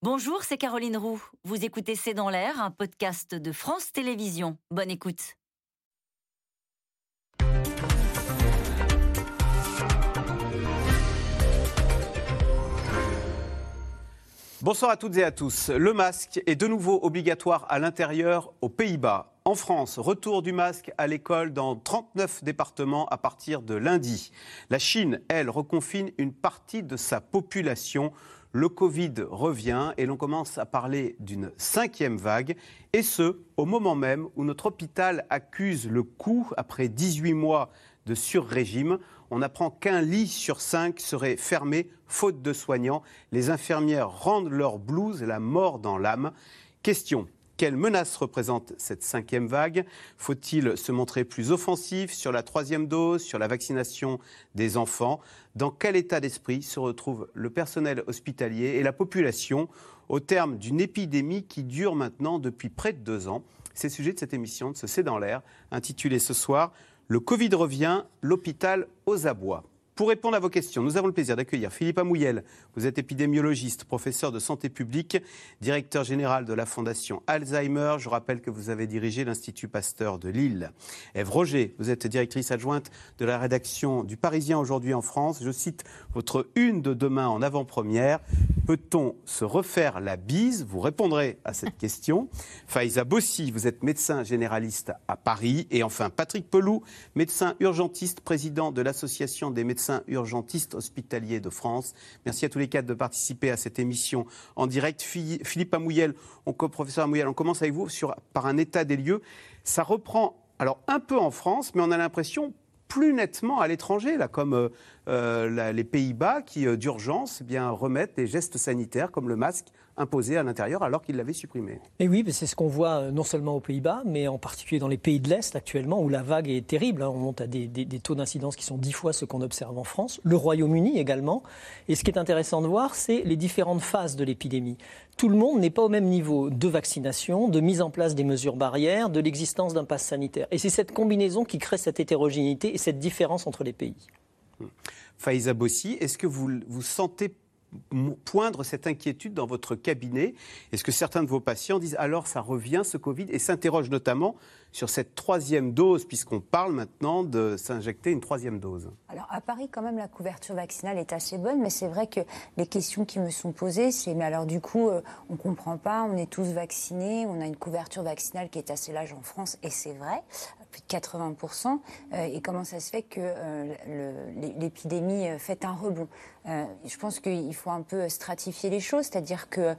Bonjour, c'est Caroline Roux. Vous écoutez C'est dans l'air, un podcast de France Télévisions. Bonne écoute. Bonsoir à toutes et à tous. Le masque est de nouveau obligatoire à l'intérieur aux Pays-Bas. En France, retour du masque à l'école dans 39 départements à partir de lundi. La Chine, elle, reconfine une partie de sa population. Le Covid revient et l'on commence à parler d'une cinquième vague, et ce, au moment même où notre hôpital accuse le coup après 18 mois de sur-régime. On apprend qu'un lit sur cinq serait fermé faute de soignants. Les infirmières rendent leur blouse la mort dans l'âme. Question quelle menace représente cette cinquième vague? Faut-il se montrer plus offensif sur la troisième dose, sur la vaccination des enfants? Dans quel état d'esprit se retrouve le personnel hospitalier et la population au terme d'une épidémie qui dure maintenant depuis près de deux ans? C'est le sujet de cette émission de ce C'est dans l'air, intitulée ce soir Le Covid revient, l'hôpital aux abois. Pour répondre à vos questions, nous avons le plaisir d'accueillir Philippe Amouyel. Vous êtes épidémiologiste, professeur de santé publique, directeur général de la Fondation Alzheimer. Je rappelle que vous avez dirigé l'Institut Pasteur de Lille. Ève Roger, vous êtes directrice adjointe de la rédaction du Parisien aujourd'hui en France. Je cite votre une de demain en avant-première. Peut-on se refaire la bise? Vous répondrez à cette question. Faïza Bossi, vous êtes médecin généraliste à Paris. Et enfin, Patrick Pelou, médecin urgentiste, président de l'Association des médecins urgentiste hospitalier de France. Merci à tous les quatre de participer à cette émission en direct. Philippe Amouyel, on, professeur Amouyel, on commence avec vous sur, par un état des lieux. Ça reprend, alors un peu en France, mais on a l'impression plus nettement à l'étranger, comme euh, euh, les Pays-Bas qui, euh, d'urgence, eh remettent des gestes sanitaires comme le masque imposé à l'intérieur alors qu'il l'avait supprimé. Et oui, c'est ce qu'on voit euh, non seulement aux Pays-Bas, mais en particulier dans les pays de l'Est actuellement, où la vague est terrible. Hein. On monte à des, taux d'incidence qui sont dix fois ce qu'on observe en France. Le Royaume-Uni également. Et ce qui est intéressant de voir, c'est les différentes phases de l'épidémie. Tout le monde n'est pas au même niveau de vaccination, de mise en place des mesures barrières, de l'existence d'un pass sanitaire. Et c'est cette combinaison qui crée cette hétérogénéité et cette différence entre les pays. Faïza Bossi, est-ce que vous vous sentez poindre cette inquiétude dans votre cabinet? Est-ce que certains de vos patients disent alors ça revient ce Covid? Et s'interrogent notamment sur cette troisième dose, puisqu'on parle maintenant de s'injecter une troisième dose. Alors à Paris, quand même, la couverture vaccinale est assez bonne, mais c'est vrai que les questions qui me sont posées, c'est mais alors du coup, euh, on ne comprend pas, on est tous vaccinés, on a une couverture vaccinale qui est assez large en France, et c'est vrai, de 80%, euh, et comment ça se fait que euh, l'épidémie fait un rebond Je pense qu'il faut un peu stratifier les choses, c'est-à-dire que,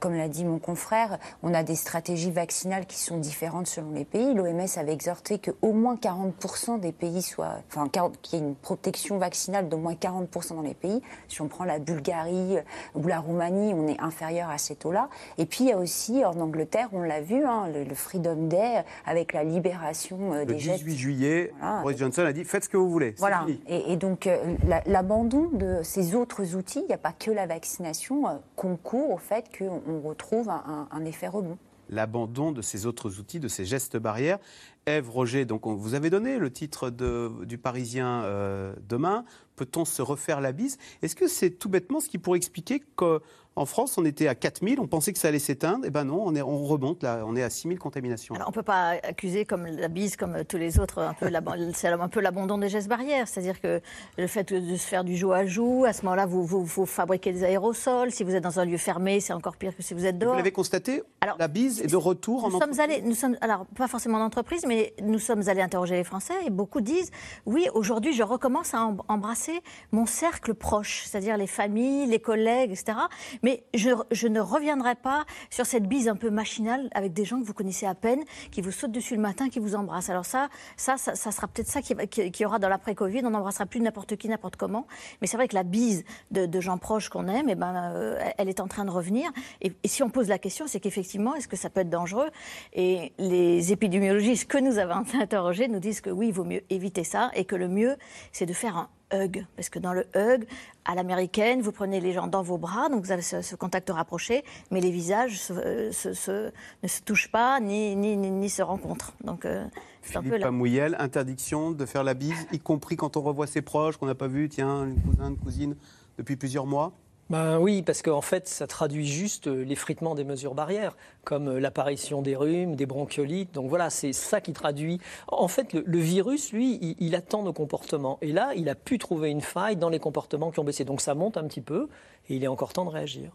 comme l'a dit mon confrère, on a des stratégies vaccinales qui sont différentes selon les pays L'OMS avait exhorté qu'au moins 40% des pays soient, enfin, qu'il y ait une protection vaccinale d'au moins 40% dans les pays. Si on prend la Bulgarie euh, ou la Roumanie, on est inférieur à ces taux-là. Et puis il y a aussi en Angleterre, on l'a vu, hein, le, Freedom Day avec la libération euh, des jets. Le 18 juillet, Boris Johnson a dit faites ce que vous voulez. Voilà. Et, donc euh, l'abandon de ces autres outils, il n'y a pas que la vaccination, concourt au fait qu'on retrouve un effet rebond l'abandon de ces autres outils, de ces gestes barrières. Ève Roger, donc on vous avez donné le titre du Parisien euh, demain. Peut-on se refaire la bise? Est-ce que c'est tout bêtement ce qui pourrait expliquer que en France, on était à 4000, on pensait que ça allait s'éteindre. Et eh ben non, on, est, on remonte, là, on est à 6000 contaminations. Alors, on ne peut pas accuser comme la bise, comme tous les autres, c'est un peu l'abandon des gestes barrières. C'est-à-dire que le fait de se faire du jour à jour, à ce moment-là, vous, vous, fabriquez des aérosols. Si vous êtes dans un lieu fermé, c'est encore pire que si vous êtes dehors. Vous l'avez constaté alors, La bise est de retour nous en sommes allés, nous sommes, Alors, pas forcément en entreprise, mais nous sommes allés interroger les Français et beaucoup disent oui, aujourd'hui, je recommence à embrasser mon cercle proche, c'est-à-dire les familles, les collègues, etc. Mais je ne reviendrai pas sur cette bise un peu machinale avec des gens que vous connaissez à peine, qui vous sautent dessus le matin, qui vous embrassent. Alors ça, ça, ça, sera peut-être ça qui, qui, aura dans l'après-Covid. On n'embrassera plus n'importe qui, n'importe comment. Mais c'est vrai que la bise de, gens proches qu'on aime, eh ben, euh, elle est en train de revenir. Et, si on pose la question, c'est qu'effectivement, est-ce que ça peut être dangereux? Et les épidémiologistes que nous avons interrogés nous disent que oui, il vaut mieux éviter ça et que le mieux, c'est de faire un hug. Parce que dans le hug, à l'américaine, vous prenez les gens dans vos bras, donc vous avez ce, contact rapproché, mais les visages ne se touchent pas ni, ni, ni, se rencontrent. Donc, euh, c'est un peu. Pamouyel, interdiction de faire la bise, y compris quand on revoit ses proches qu'on n'a pas vu, tiens, une cousine, une cousine, depuis plusieurs mois? Ben oui, parce qu'en fait, ça traduit juste euh, l'effritement des mesures barrières, comme euh, l'apparition des rhumes, des bronchiolites. Donc voilà, c'est ça qui traduit. En fait, le, virus, lui, il, attend nos comportements. Et là, il a pu trouver une faille dans les comportements qui ont baissé. Donc ça monte un petit peu. Et il est encore temps de réagir.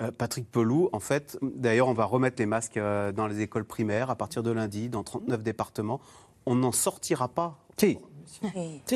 Euh, Patrick Pelou, en fait, d'ailleurs, on va remettre les masques dans les écoles primaires à partir de lundi, dans 39 départements. On n'en sortira pas. Si.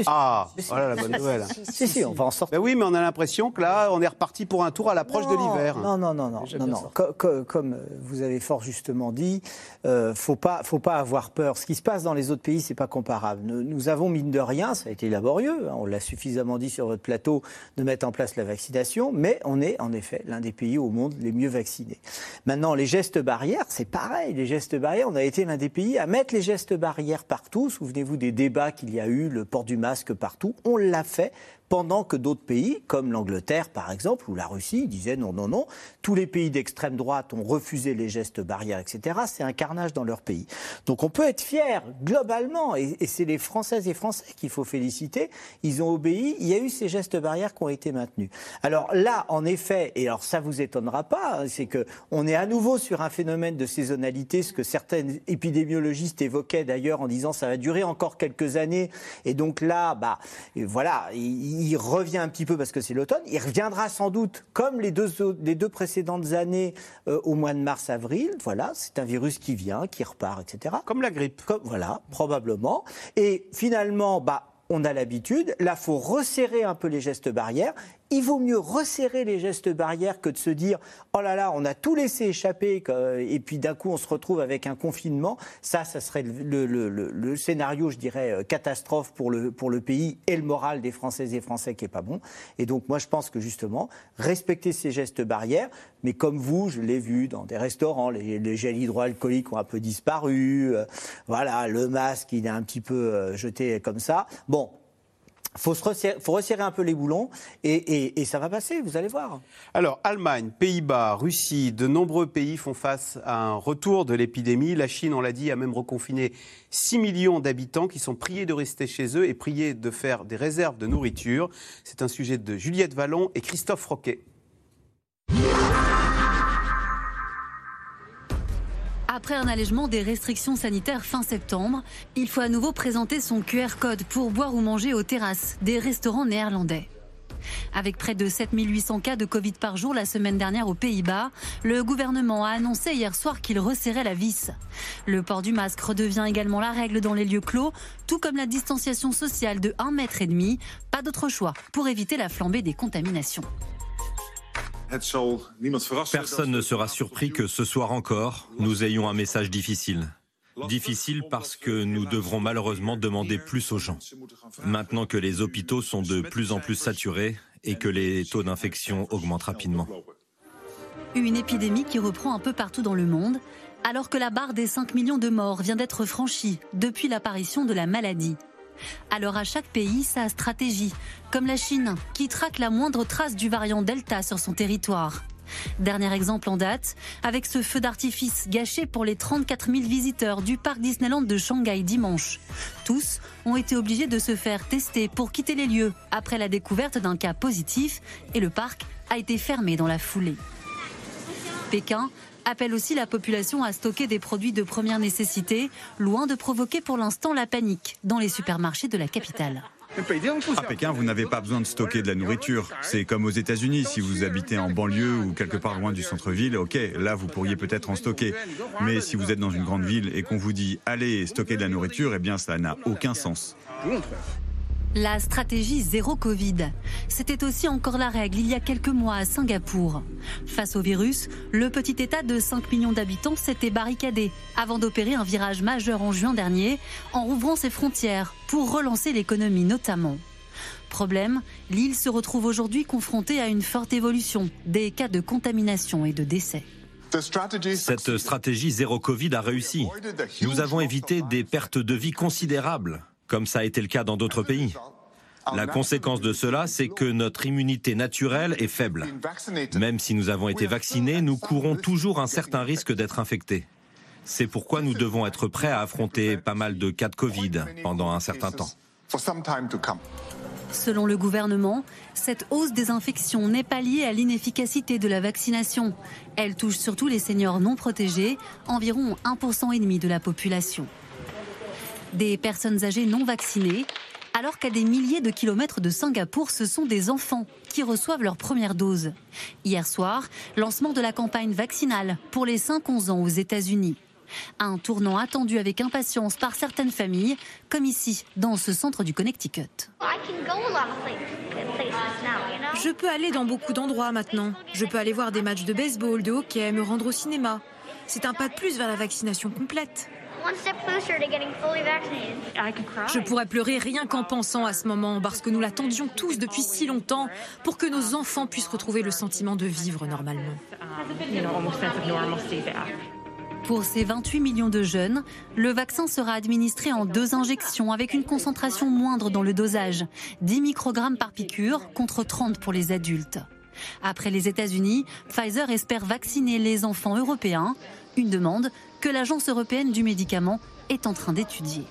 Ah, voilà la bonne nouvelle. Si, si, on va en sortir. Ben oui, mais on a l'impression que là, on est reparti pour un tour à l'approche de l'hiver. Non, non, non, non. non, Comme, vous avez fort justement dit, euh, faut pas, faut pas avoir peur. Ce qui se passe dans les autres pays, c'est pas comparable. Nous, avons mine de rien, ça a été laborieux. Hein, on l'a suffisamment dit sur votre plateau de mettre en place la vaccination, mais on est en effet l'un des pays au monde les mieux vaccinés. Maintenant, les gestes barrières, c'est pareil. Les gestes barrières, on a été l'un des pays à mettre les gestes barrières partout. Souvenez-vous des débats qu'il y a eu le port du masque partout. On l'a fait pendant que d'autres pays, comme l'Angleterre par exemple, ou la Russie, disaient non, non, non, tous les pays d'extrême droite ont refusé les gestes barrières, etc. C'est un carnage dans leur pays. Donc on peut être fier globalement, et, c'est les Françaises et Français qu'il faut féliciter, ils ont obéi, il y a eu ces gestes barrières qui ont été maintenus. Alors là, en effet, et alors ça vous étonnera pas, hein, c'est que on est à nouveau sur un phénomène de saisonnalité, ce que certains épidémiologistes évoquaient d'ailleurs en disant ça va durer encore quelques années, et donc là, bah voilà, il revient un petit peu parce que c'est l'automne. Il reviendra sans doute, comme les deux, les deux précédentes années, euh, au mois de mars-avril. Voilà, c'est un virus qui vient, qui repart, etc. Comme la grippe. Comme, voilà, probablement. Et finalement, bah, on a l'habitude. Là, faut resserrer un peu les gestes barrières il vaut mieux resserrer les gestes barrières que de se dire oh là là, on a tout laissé échapper et puis d'un coup on se retrouve avec un confinement. Ça, ça serait le, scénario, je dirais, euh, catastrophe pour le, pour le pays et le moral des Françaises et Français qui est pas bon. Et donc moi je pense que justement, respecter ces gestes barrières, mais comme vous, je l'ai vu dans des restaurants, les, les gels hydroalcooliques ont un peu disparu, euh, voilà, le masque il est un petit peu euh, jeté comme ça. Bon, faut, faut resserrer un peu les boulons et, ça va passer, vous allez voir. Alors, Allemagne, Pays-Bas, Russie, de nombreux pays font face à un retour de l'épidémie. La Chine, on l'a dit, a même reconfiné 6 millions d'habitants qui sont priés de rester chez eux et priés de faire des réserves de nourriture. C'est un sujet de Juliette Vallon et Christophe Roquet. Après un allègement des restrictions sanitaires fin septembre, il faut à nouveau présenter son QR code pour boire ou manger aux terrasses des restaurants néerlandais. Avec près de 7800 cas de Covid par jour la semaine dernière aux Pays-Bas, le gouvernement a annoncé hier soir qu'il resserrait la vis. Le port du masque redevient également la règle dans les lieux clos, tout comme la distanciation sociale de 1,5 mètre. Pas d'autre choix pour éviter la flambée des contaminations. Personne ne sera surpris que ce soir encore, nous ayons un message difficile. Difficile parce que nous devrons malheureusement demander plus aux gens. Maintenant que les hôpitaux sont de plus en plus saturés et que les taux d'infection augmentent rapidement. Une épidémie qui reprend un peu partout dans le monde, alors que la barre des 5 millions de morts vient d'être franchie depuis l'apparition de la maladie. Alors à chaque pays sa stratégie, comme la Chine, qui traque la moindre trace du variant Delta sur son territoire. Dernier exemple en date, avec ce feu d'artifice gâché pour les 34 000 visiteurs du parc Disneyland de Shanghai dimanche. Tous ont été obligés de se faire tester pour quitter les lieux après la découverte d'un cas positif et le parc a été fermé dans la foulée. Pékin appelle aussi la population à stocker des produits de première nécessité, loin de provoquer pour l'instant la panique dans les supermarchés de la capitale. À Pékin, vous n'avez pas besoin de stocker de la nourriture. C'est comme aux États-Unis. Si vous habitez en banlieue ou quelque part loin du centre-ville, ok, là vous pourriez peut-être en stocker. Mais si vous êtes dans une grande ville et qu'on vous dit allez stocker de la nourriture, eh bien ça n'a aucun sens. La stratégie zéro Covid. C'était aussi encore la règle il y a quelques mois à Singapour. Face au virus, le petit État de 5 millions d'habitants s'était barricadé avant d'opérer un virage majeur en juin dernier en rouvrant ses frontières pour relancer l'économie notamment. Problème, l'île se retrouve aujourd'hui confrontée à une forte évolution des cas de contamination et de décès. Cette stratégie zéro Covid a réussi. Nous avons évité des pertes de vie considérables comme ça a été le cas dans d'autres pays. La conséquence de cela, c'est que notre immunité naturelle est faible. Même si nous avons été vaccinés, nous courons toujours un certain risque d'être infectés. C'est pourquoi nous devons être prêts à affronter pas mal de cas de Covid pendant un certain temps. Selon le gouvernement, cette hausse des infections n'est pas liée à l'inefficacité de la vaccination. Elle touche surtout les seniors non protégés, environ 1,5% de la population. Des personnes âgées non vaccinées, alors qu'à des milliers de kilomètres de Singapour, ce sont des enfants qui reçoivent leur première dose. Hier soir, lancement de la campagne vaccinale pour les 5-11 ans aux États-Unis. Un tournant attendu avec impatience par certaines familles, comme ici, dans ce centre du Connecticut. Je peux aller dans beaucoup d'endroits maintenant. Je peux aller voir des matchs de baseball, de hockey, me rendre au cinéma. C'est un pas de plus vers la vaccination complète. Je pourrais pleurer rien qu'en pensant à ce moment, parce que nous l'attendions tous depuis si longtemps, pour que nos enfants puissent retrouver le sentiment de vivre normalement. Pour ces 28 millions de jeunes, le vaccin sera administré en deux injections avec une concentration moindre dans le dosage, 10 microgrammes par piqûre contre 30 pour les adultes. Après les États-Unis, Pfizer espère vacciner les enfants européens, une demande que l'Agence européenne du médicament est en train d'étudier.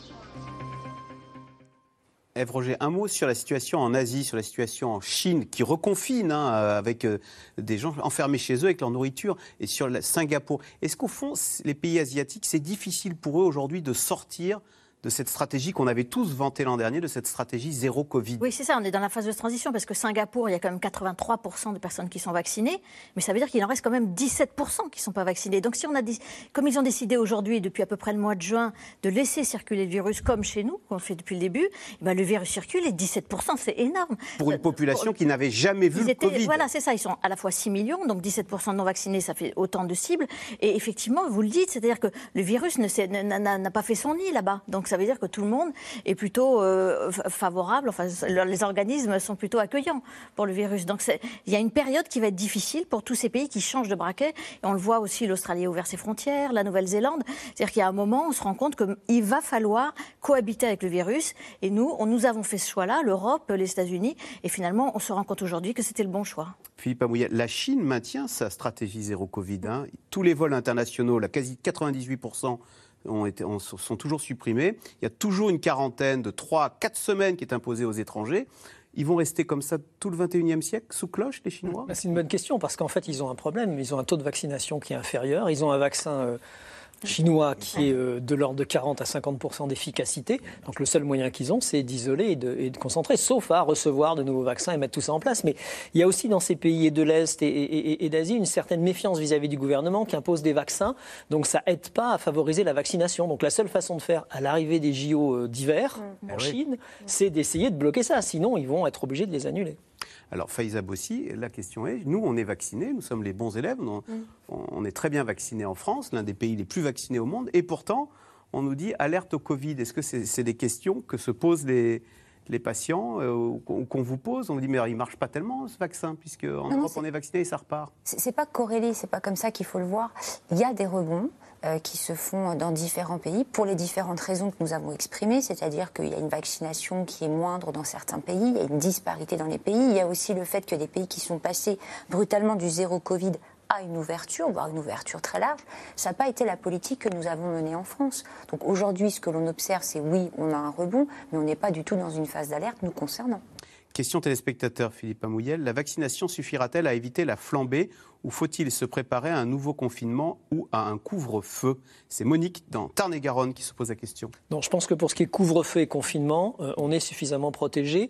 Eve Roger, un mot sur la situation en Asie, sur la situation en Chine, qui reconfine hein, avec euh, des gens enfermés chez eux avec leur nourriture, et sur Singapour. Est-ce qu'au fond, les pays asiatiques, c'est difficile pour eux aujourd'hui de sortir de cette stratégie qu'on avait tous vantée l'an dernier, de cette stratégie zéro Covid. Oui, c'est ça, on est dans la phase de transition parce que Singapour, il y a quand même 83% de personnes qui sont vaccinées, mais ça veut dire qu'il en reste quand même 17% qui ne sont pas vaccinés. Donc si on a, comme ils ont décidé aujourd'hui, depuis à peu près le mois de juin, de laisser circuler le virus comme chez nous, qu'on fait depuis le début, eh ben le virus circule et 17%, c'est énorme. Pour une population qui n'avait jamais vu le Covid. Voilà, c'est ça, ils sont à la fois 6 millions, donc 17% de non vaccinés, ça fait autant de cibles. Et effectivement, vous le dites, c'est-à-dire que le virus n'a pas fait son nid là-bas. Donc ça veut dire que tout le monde est plutôt euh, favorable, enfin, les organismes sont plutôt accueillants pour le virus. Donc il y a une période qui va être difficile pour tous ces pays qui changent de braquet. Et on le voit aussi, l'Australie a ouvert ses frontières, la Nouvelle-Zélande. C'est-à-dire qu'il y a un moment, on se rend compte qu'il va falloir cohabiter avec le virus. Et nous, on, nous avons fait ce choix-là, l'Europe, les États-Unis. Et finalement, on se rend compte aujourd'hui que c'était le bon choix. Philippe Amouillet, la Chine maintient sa stratégie zéro Covid. Hein. Tous les vols internationaux, la quasi 98% ont sont toujours supprimés. Il y a toujours une quarantaine de 3 à 4 semaines qui est imposée aux étrangers. Ils vont rester comme ça tout le 21e siècle, sous cloche, les Chinois? Bah, C'est une bonne question, parce qu'en fait, ils ont un problème. Ils ont un taux de vaccination qui est inférieur. Ils ont un vaccin euh, chinois qui est euh, de l'ordre de 40 à 50 d'efficacité. Donc le seul moyen qu'ils ont, c'est d'isoler et de, concentrer, sauf à recevoir de nouveaux vaccins et mettre tout ça en place. Mais il y a aussi dans ces pays de l'Est et, d'Asie une certaine méfiance vis-à-vis du gouvernement qui impose des vaccins. Donc ça aide pas à favoriser la vaccination. Donc la seule façon de faire à l'arrivée des JO euh, d'hiver mmh. en ah Chine, c'est d'essayer de bloquer ça. Sinon, ils vont être obligés de les annuler. Alors, Faiza Bossi, la question est, nous, on est vaccinés, nous sommes les bons élèves, on, est très bien vaccinés en France, l'un des pays les plus vaccinés au monde, et pourtant, on nous dit alerte au Covid. Est-ce que c'est des questions que se posent les, les patients euh, qu'on vous pose, on vous dit mais il marche pas tellement ce vaccin puisque en Europe on est vacciné et ça repart. C'est pas corrélé, c'est pas comme ça qu'il faut le voir. Il y a des rebonds. Euh, qui se font dans différents pays pour les différentes raisons que nous avons exprimées, c'est-à-dire qu'il y a une vaccination qui est moindre dans certains pays, il y a une disparité dans les pays, il y a aussi le fait que des pays qui sont passés brutalement du zéro Covid à une ouverture, voire une ouverture très large, ça n'a pas été la politique que nous avons menée en France. Donc aujourd'hui, ce que l'on observe, c'est oui, on a un rebond, mais on n'est pas du tout dans une phase d'alerte nous concernant. Question téléspectateur Philippe Amouyel. La vaccination suffira-t-elle à éviter la flambée ou faut-il se préparer à un nouveau confinement ou à un couvre-feu? C'est Monique dans Tarn-et-Garonne qui se pose la question. Non, je pense que pour ce qui est couvre-feu et confinement, euh, on est suffisamment protégé.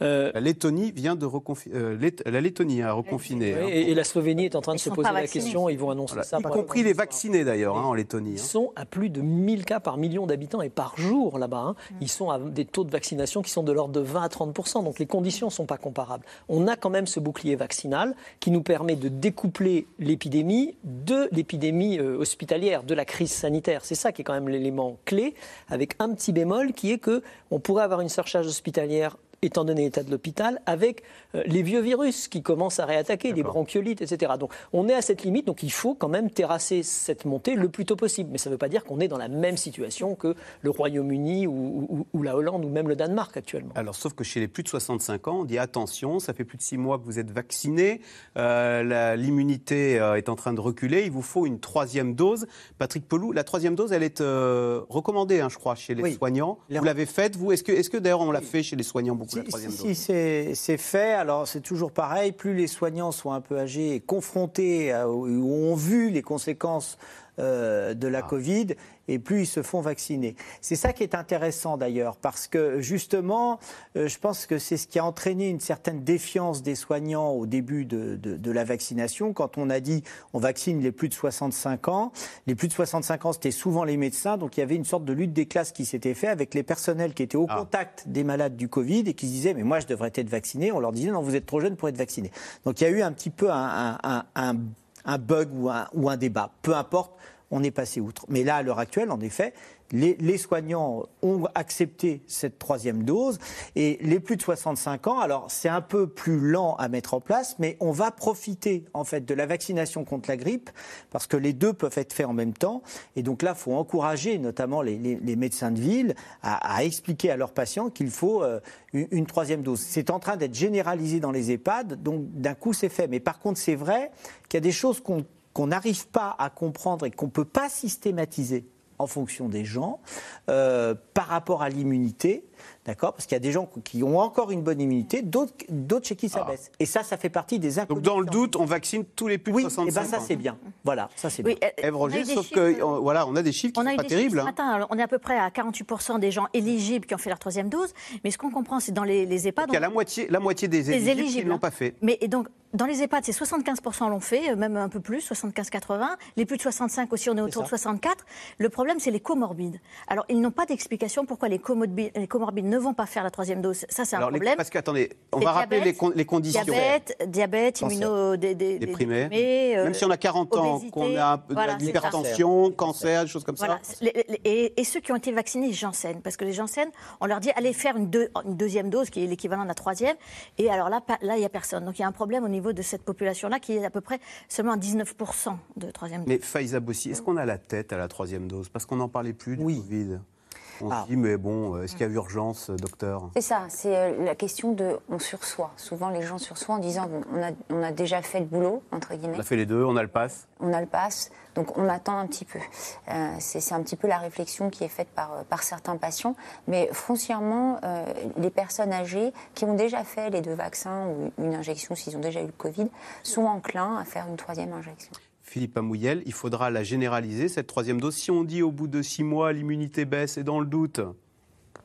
Euh, la Lettonie vient de euh, la Lettonie a reconfiné. Hein. et, la Slovénie est en train de se poser la question. Ils vont annoncer ça. Y compris les vaccinés d'ailleurs hein, en Lettonie. Ils hein. sont à plus de 1000 cas par million d'habitants et par jour là-bas. Mm. Ils sont à des taux de vaccination qui sont de l'ordre de 20 à 30% Donc les conditions ne sont pas comparables. On a quand même ce bouclier vaccinal qui nous permet de découper l'épidémie de l'épidémie euh, hospitalière, de la crise sanitaire. C'est ça qui est quand même l'élément clé, avec un petit bémol qui est que on pourrait avoir une surcharge hospitalière étant donné l'état de l'hôpital, avec euh, les vieux virus qui commencent à réattaquer, les bronchiolites, etc. Donc on est à cette limite, donc il faut quand même terrasser cette montée le plus tôt possible. Mais ça ne veut pas dire qu'on est dans la même situation que le Royaume-Uni ou, la Hollande ou même le Danemark actuellement. Alors sauf que chez les plus de 65 ans, on dit attention, ça fait plus de 6 mois que vous êtes vacciné, euh, l'immunité euh, est en train de reculer, il vous faut une troisième dose. Patrick Pelou, la troisième dose, elle est recommandée, hein, je crois, chez les soignants. Vous l'avez faite, vous? Est-ce que, est que d'ailleurs on l'a fait chez les soignants beaucoup pour la troisième si, dose. Si c'est fait, alors c'est toujours pareil, plus les soignants sont un peu âgés et confrontés à, ou ont vu les conséquences euh, de la Ah. Covid, et plus ils se font vacciner. C'est ça qui est intéressant d'ailleurs, parce que justement, euh, je pense que c'est ce qui a entraîné une certaine défiance des soignants au début de, de- de la vaccination, quand on a dit on vaccine les plus de 65 ans. Les plus de 65 ans, c'était souvent les médecins, donc il y avait une sorte de lutte des classes qui s'était fait avec les personnels qui étaient au Ah. contact des malades du Covid et qui se disaient mais moi je devrais être vacciné. On leur disait non, vous êtes trop jeune pour être vacciné. Donc il y a eu un petit peu un, un- un- un- un bug ou un, ou un débat. Peu importe, on est passé outre. Mais là, à l'heure actuelle, en effet, les, soignants ont accepté cette troisième dose et les plus de 65 ans, alors c'est un peu plus lent à mettre en place, mais on va profiter en fait de la vaccination contre la grippe parce que les deux peuvent être faits en même temps. Et donc là, faut encourager notamment les, médecins de ville à, expliquer à leurs patients qu'il faut euh, une, une troisième dose. C'est en train d'être généralisé dans les EHPAD, donc d'un coup c'est fait. Mais par contre, c'est vrai qu'il y a des choses qu'on qu'on n'arrive pas à comprendre et qu'on ne peut pas systématiser en fonction des gens euh, par rapport à l'immunité. D'accord Parce qu'il y a des gens qui ont encore une bonne immunité, d'autres d'autres chez qui ça baisse. Et ça, ça fait partie des Donc inconnus. dans le doute, on vaccine tous les plus de oui, 65 et ben ça ans. c'est bien. Voilà, ça c'est Oui, bien. euh, Ève Roger, sauf chiffres- que euh, voilà, on a des chiffres qui On a sont eu pas des chiffres terribles. ce hein. matin. Alors, on est à peu près à 48% des gens éligibles qui ont fait leur troisième dose. Mais ce qu'on comprend, c'est dans les, les EHPAD. Il y a la moitié, la moitié des les éligibles, qui ne l'ont hein. pas fait. Mais et donc, dans les EHPAD, c'est 75% l'ont fait, euh, même un peu plus, 75-80. Les plus de 65 aussi, on est autour de 64. Le problème, c'est les comorbides. Alors, ils n'ont pas d'explication pourquoi les comorbides, les comorbides ne vont pas faire la troisième dose. Ça, c'est un Alors, les- problème. parce que attendez, on va rappeler les, diabète, con- les conditions. Diabète, diabète, Cancer. immuno, des, des- des Déprimé. déprimés, euh, Même si on a 40 ans, qu'on a voilà, l'hypertension, cancer, des choses comme Voilà. ça. Les- les- et, et ceux qui ont été vaccinés Janssen, parce que les Janssen, on leur dit allez faire une, deux- une deuxième dose qui est l'équivalent de la troisième, et alors là, là il n'y a personne. Donc il y a un problème au niveau de cette population-là qui est à peu près seulement à 19% de troisième dose. Mais Faiza Bossi, est-ce qu'on a la tête à la troisième dose? Parce qu'on n'en parlait plus du Oui. Covid. On Ah. se dit, mais bon, euh, est-ce qu'il y a urgence, euh, docteur? C'est ça, c'est euh, la question de on sursoit. Souvent, les gens sursoient en disant bon, on, a, on a déjà fait le boulot, entre guillemets, On a fait les deux, on a le pass. on a le pass, donc on attend un petit peu. Euh, c'est un petit peu la réflexion qui est faite par, par certains patients. Mais foncièrement, euh, les personnes âgées qui ont déjà fait les deux vaccins ou une injection, s'ils ont déjà eu le Covid, sont enclins à faire une troisième injection. Philippe Amouyel, il faudra la généraliser, cette troisième dose. Si on dit au bout de six mois, l'immunité baisse et dans le doute,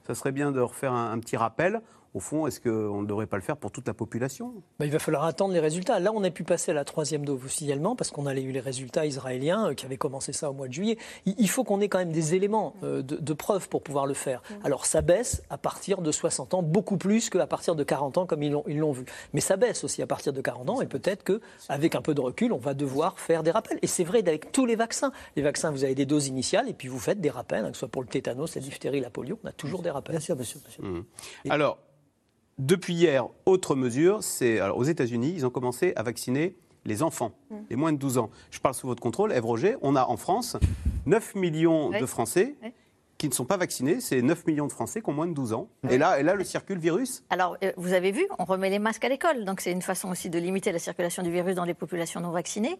ça serait bien de refaire un, un petit rappel. Au fond, est-ce qu'on ne devrait pas le faire pour toute la population? Bah, il va falloir attendre les résultats. Là, on a pu passer à la troisième dose officiellement parce qu'on a eu les résultats israéliens euh, qui avaient commencé ça au mois de juillet. Il faut qu'on ait quand même des éléments euh, de, de preuve pour pouvoir le faire. Alors, ça baisse à partir de 60 ans, beaucoup plus qu'à partir de 40 ans, comme ils l'ont ils l'ont vu. Mais ça baisse aussi à partir de 40 ans et peut-être qu'avec un peu de recul, on va devoir faire des rappels. Et c'est vrai avec tous les vaccins. Les vaccins, vous avez des doses initiales et puis vous faites des rappels, hein, que ce soit pour le tétanos, la diphtérie, la polio, on a toujours des rappels. Bien sûr, bien sûr, bien sûr. Mmh. Alors, depuis hier, autre mesure, c'est alors, aux États-Unis, ils ont commencé à vacciner les enfants, les moins de 12 ans. Je parle sous votre contrôle, Ève Roger, on a en France 9 millions Oui. de Français Oui. qui ne sont pas vaccinés, c'est 9 millions de Français qui ont moins de 12 ans. Et là, et là le circule virus Alors, euh, vous avez vu, on remet les masques à l'école. Donc, c'est une façon aussi de limiter la circulation du virus dans les populations non vaccinées.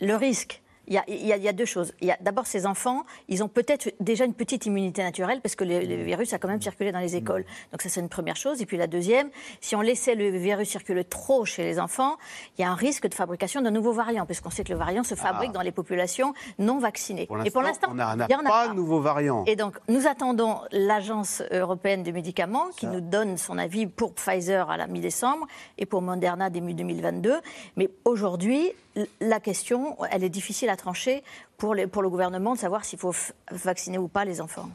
Le risque. Il y, a, il y a- il y a deux choses. Il y a d'abord ces enfants, ils ont peut-être déjà une petite immunité naturelle parce que le, le virus a quand même circulé dans les écoles. Donc ça c'est une première chose. Et puis la deuxième, si on laissait le virus circuler trop chez les enfants, il y a un risque de fabrication d'un nouveau variant puisqu'on sait que le variant se fabrique dans les populations non vaccinées. Pour Et pour l'instant, il y en a pas de nouveaux variants. Et donc, nous attendons l'Agence européenne des médicaments qui nous donne son avis pour Pfizer à la mi-décembre et pour Moderna début 2022. Mais aujourd'hui, la question, elle est difficile à trancher pour, les- pour le gouvernement de savoir s'il faut vacciner ou pas les enfants.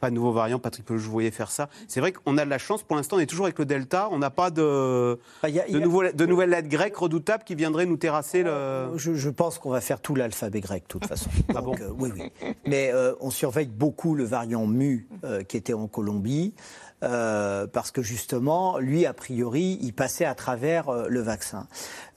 Pas de nouveaux variants, Patrick Pelou, je vous voyais faire ça. C'est vrai qu'on a de la chance, pour l'instant, on est toujours avec le Delta, on n'a pas de, Enfin, il y a- il de, y a- nouveaux- de nouvelles lettres grecques redoutables qui viendraient nous terrasser le... Je, je pense qu'on va faire tout l'alphabet grec, de toute façon. Ah bon Donc, euh, oui, oui. Mais euh, on surveille beaucoup le variant mu euh, qui était en Colombie. Euh, parce que justement, lui, a priori, il passait à travers euh, le vaccin.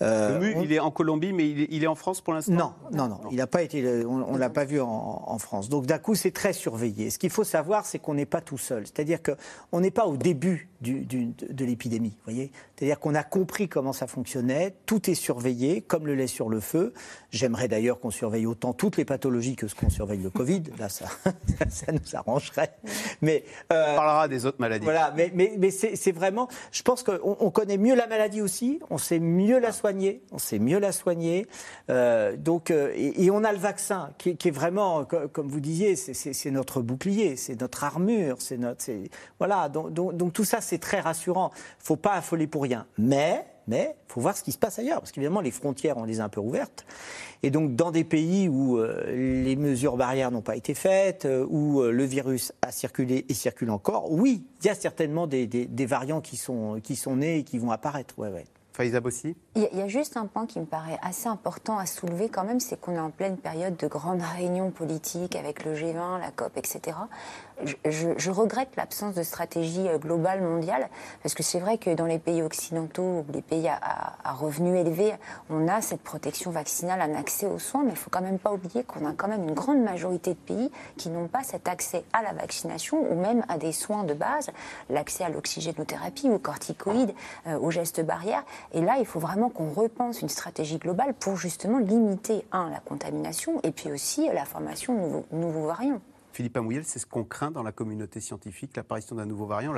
Euh, Le mu, on- il est en Colombie, mais il est, il est en France pour l'instant? Non, non, non, il n'a pas été. On ne l'a pas vu en, France. Donc d'un coup, c'est très surveillé. Ce qu'il faut savoir, c'est qu'on n'est pas tout seul. C'est-à-dire qu'on n'est pas au début de l'épidémie. voyez? C'est-à-dire qu'on a compris comment ça fonctionnait. Tout est surveillé, comme le lait sur le feu. J'aimerais d'ailleurs qu'on surveille autant toutes les pathologies que ce qu'on surveille le Covid. Là, ça, ça nous arrangerait. Mais, euh, on parlera des autres maladies. Voilà, mais, mais, mais c'est vraiment. Je pense qu'on on connaît mieux la maladie aussi. On sait mieux la soigner. On sait mieux la soigner. Euh, donc, euh, et, on a le vaccin qui, qui est vraiment, comme vous disiez, c'est notre bouclier, c'est notre armure, c'est notre. Voilà. Donc, donc, donc tout ça, c'est très rassurant. Il ne faut pas affoler pour rien. Mais mais il faut voir ce qui se passe ailleurs, parce qu'évidemment, les frontières, on les a un peu ouvertes. Et donc, dans des pays où euh, les mesures barrières n'ont pas été faites, euh, où euh, le virus a circulé et circule encore, oui, il y a certainement des, variants qui sont, qui sont nés et qui vont apparaître. Ouais, ouais. Faïza Bossi il y, a juste un point qui me paraît assez important à soulever quand même, c'est qu'on est en pleine période de grandes réunions politiques avec le G20, la COP, etc. Je, regrette l'absence de stratégie euh, globale mondiale, parce que c'est vrai que dans les pays occidentaux les pays à, revenus élevés, on a cette protection vaccinale, un accès aux soins, mais il faut quand même pas oublier qu'on a quand même une grande majorité de pays qui n'ont pas cet accès à la vaccination ou même à des soins de base, l'accès à l'oxygénothérapie, aux corticoïdes, euh, aux gestes barrières. Et là, il faut vraiment qu'on repense une stratégie globale pour justement limiter, un, la contamination et puis aussi la formation de nouveaux, nouveaux variants. Philippe Amouyel, c'est ce qu'on craint dans la communauté scientifique, l'apparition d'un nouveau variant.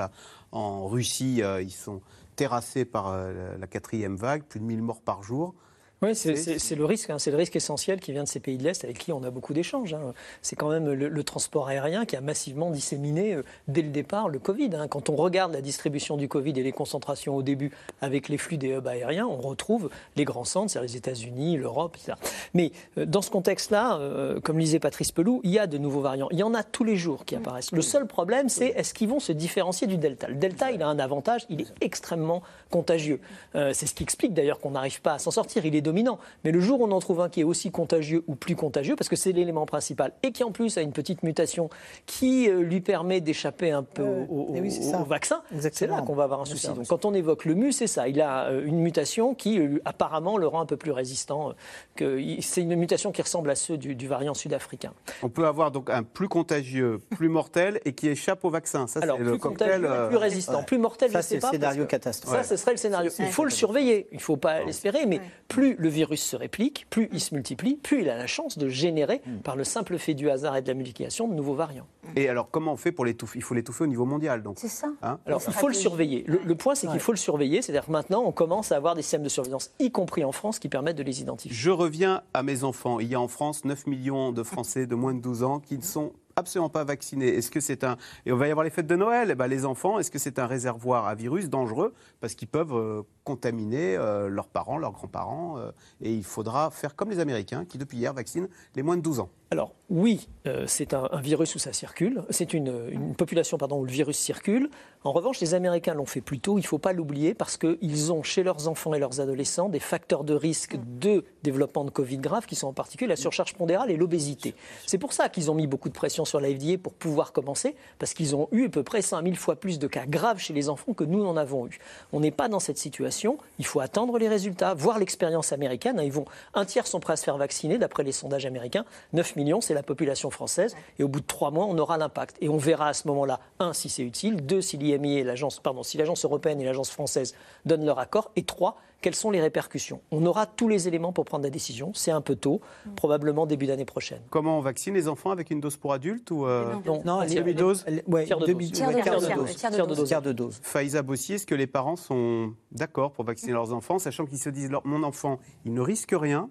En Russie, euh, ils sont terrassés par euh, la quatrième vague, plus de 1000 morts par jour. Oui, c'est le risque, hein. c'est le risque essentiel qui vient de ces pays de l'Est avec qui on a beaucoup d'échanges. Hein. C'est quand même le, transport aérien qui a massivement disséminé euh, dès le départ le Covid. Hein. Quand on regarde la distribution du Covid et les concentrations au début avec les flux des hubs aériens, on retrouve les grands centres, c'est les États-Unis, l'Europe, etc. Mais euh, dans ce contexte-là, euh, comme lisait Patrice Pelou, il y a de nouveaux variants. Il y en a tous les jours qui apparaissent. Le seul problème, c'est est-ce qu'ils vont se différencier du Delta? Le Delta, il a un avantage, il est extrêmement contagieux. c'est ce qui explique d'ailleurs qu'on n'arrive pas à s'en sortir. Il est dominant. Mais le jour où on en trouve un qui est aussi contagieux ou plus contagieux, parce que c'est l'élément principal, et qui en plus a une petite mutation qui euh, lui permet d'échapper un peu au, eh vaccin, c'est là qu'on va avoir un souci. Donc quand on évoque le mu, c'est ça. Il a euh, une mutation qui euh, apparemment le rend un peu plus résistant. C'est une mutation qui ressemble à ceux du, variant sud-africain. On peut avoir donc un plus contagieux, plus mortel et qui échappe au vaccin. Ça, Alors, plus le cocktail, plus résistant, plus mortel. Ça, c'est le scénario catastrophe. Ça, ce serait le scénario. Il faut le surveiller. Il ne faut pas l'espérer, mais plus le virus se réplique, plus il se multiplie, plus il a la chance de générer, mm. par le simple fait du hasard et de la multiplication, de nouveaux variants. Et alors, comment on fait pour l'étouffer? Il faut l'étouffer au niveau mondial, donc. C'est ça. Hein? Alors, il faut le surveiller. Le, point, c'est qu'il faut le surveiller. C'est-à-dire que maintenant, on commence à avoir des systèmes de surveillance, y compris en France, qui permettent de les identifier. Je reviens à mes enfants. Il y a en France 9 millions de Français de moins de 12 ans qui ne sont absolument pas vaccinés. Est-ce que c'est un et on va y avoir les fêtes de Noël eh ben, les enfants, est-ce que c'est un réservoir à virus dangereux? Parce qu'ils peuvent euh, contaminer euh, leurs parents, leurs grands-parents euh, et il faudra faire comme les Américains qui depuis hier vaccinent les moins de 12 ans. Alors oui, euh, c'est un, virus où ça circule. C'est une, population pardon, où le virus circule. En revanche, les Américains l'ont fait plus tôt. Il ne faut pas l'oublier parce qu'ils ont chez leurs enfants et leurs adolescents des facteurs de risque de développement de Covid grave qui sont en particulier la surcharge pondérale et l'obésité. C'est pour ça qu'ils ont mis beaucoup de pression sur la FDA pour pouvoir commencer parce qu'ils ont eu à peu près 5000 fois plus de cas graves chez les enfants que nous en avons eu. On n'est pas dans cette situation. Il faut attendre les résultats, voir l'expérience américaine. Ils vont un tiers sont prêts à se faire vacciner d'après les sondages américains. 9 c'est la population française. Et au bout de trois mois, on aura l'impact. Et on verra à ce moment-là, un, si c'est utile, deux, si l'IMI et l'agence, pardon, si l'agence européenne et l'agence française donnent leur accord, et trois, quelles sont les répercussions. On aura tous les éléments pour prendre la décision. C'est un peu tôt, probablement début d'année prochaine. Comment on vaccine les enfants avec une dose pour adultes ou euh, Non, non demi-dose Tiers de dose. Tiers de dose. Tiers de dose. Faïza Bossier, est-ce que les parents sont d'accord pour vacciner leurs enfants, sachant qu'ils se disent, mon enfant, il ne risque rien,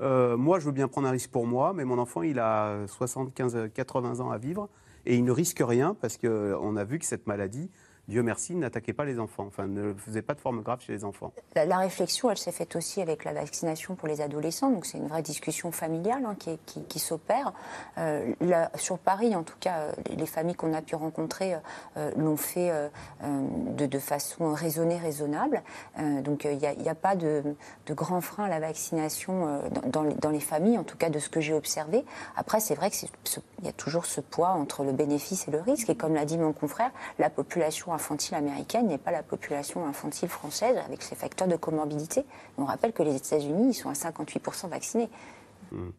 euh, moi, je veux bien prendre un risque pour moi, mais mon enfant, il a 75, 80 ans à vivre et il ne risque rien parce qu'on a vu que cette maladie, Dieu merci, n'attaquait pas les enfants, enfin ne faisait pas de forme grave chez les enfants. La, réflexion, elle s'est faite aussi avec la vaccination pour les adolescents, donc c'est une vraie discussion familiale hein, qui, s'opère. Euh, sur Paris, en tout cas, euh, les familles qu'on a pu rencontrer euh, l'ont fait de, façon raisonnée, raisonnable. donc il n'y a, pas de, grand frein à la vaccination dans, dans, les, familles, en tout cas de ce que j'ai observé. Après, c'est vrai qu'il y a toujours ce poids entre le bénéfice et le risque, et comme l'a dit mon confrère, la population infantile américaine n'est pas la population infantile française avec ses facteurs de comorbidité. On rappelle que les États-Unis, ils sont à 58% vaccinés. Hmm.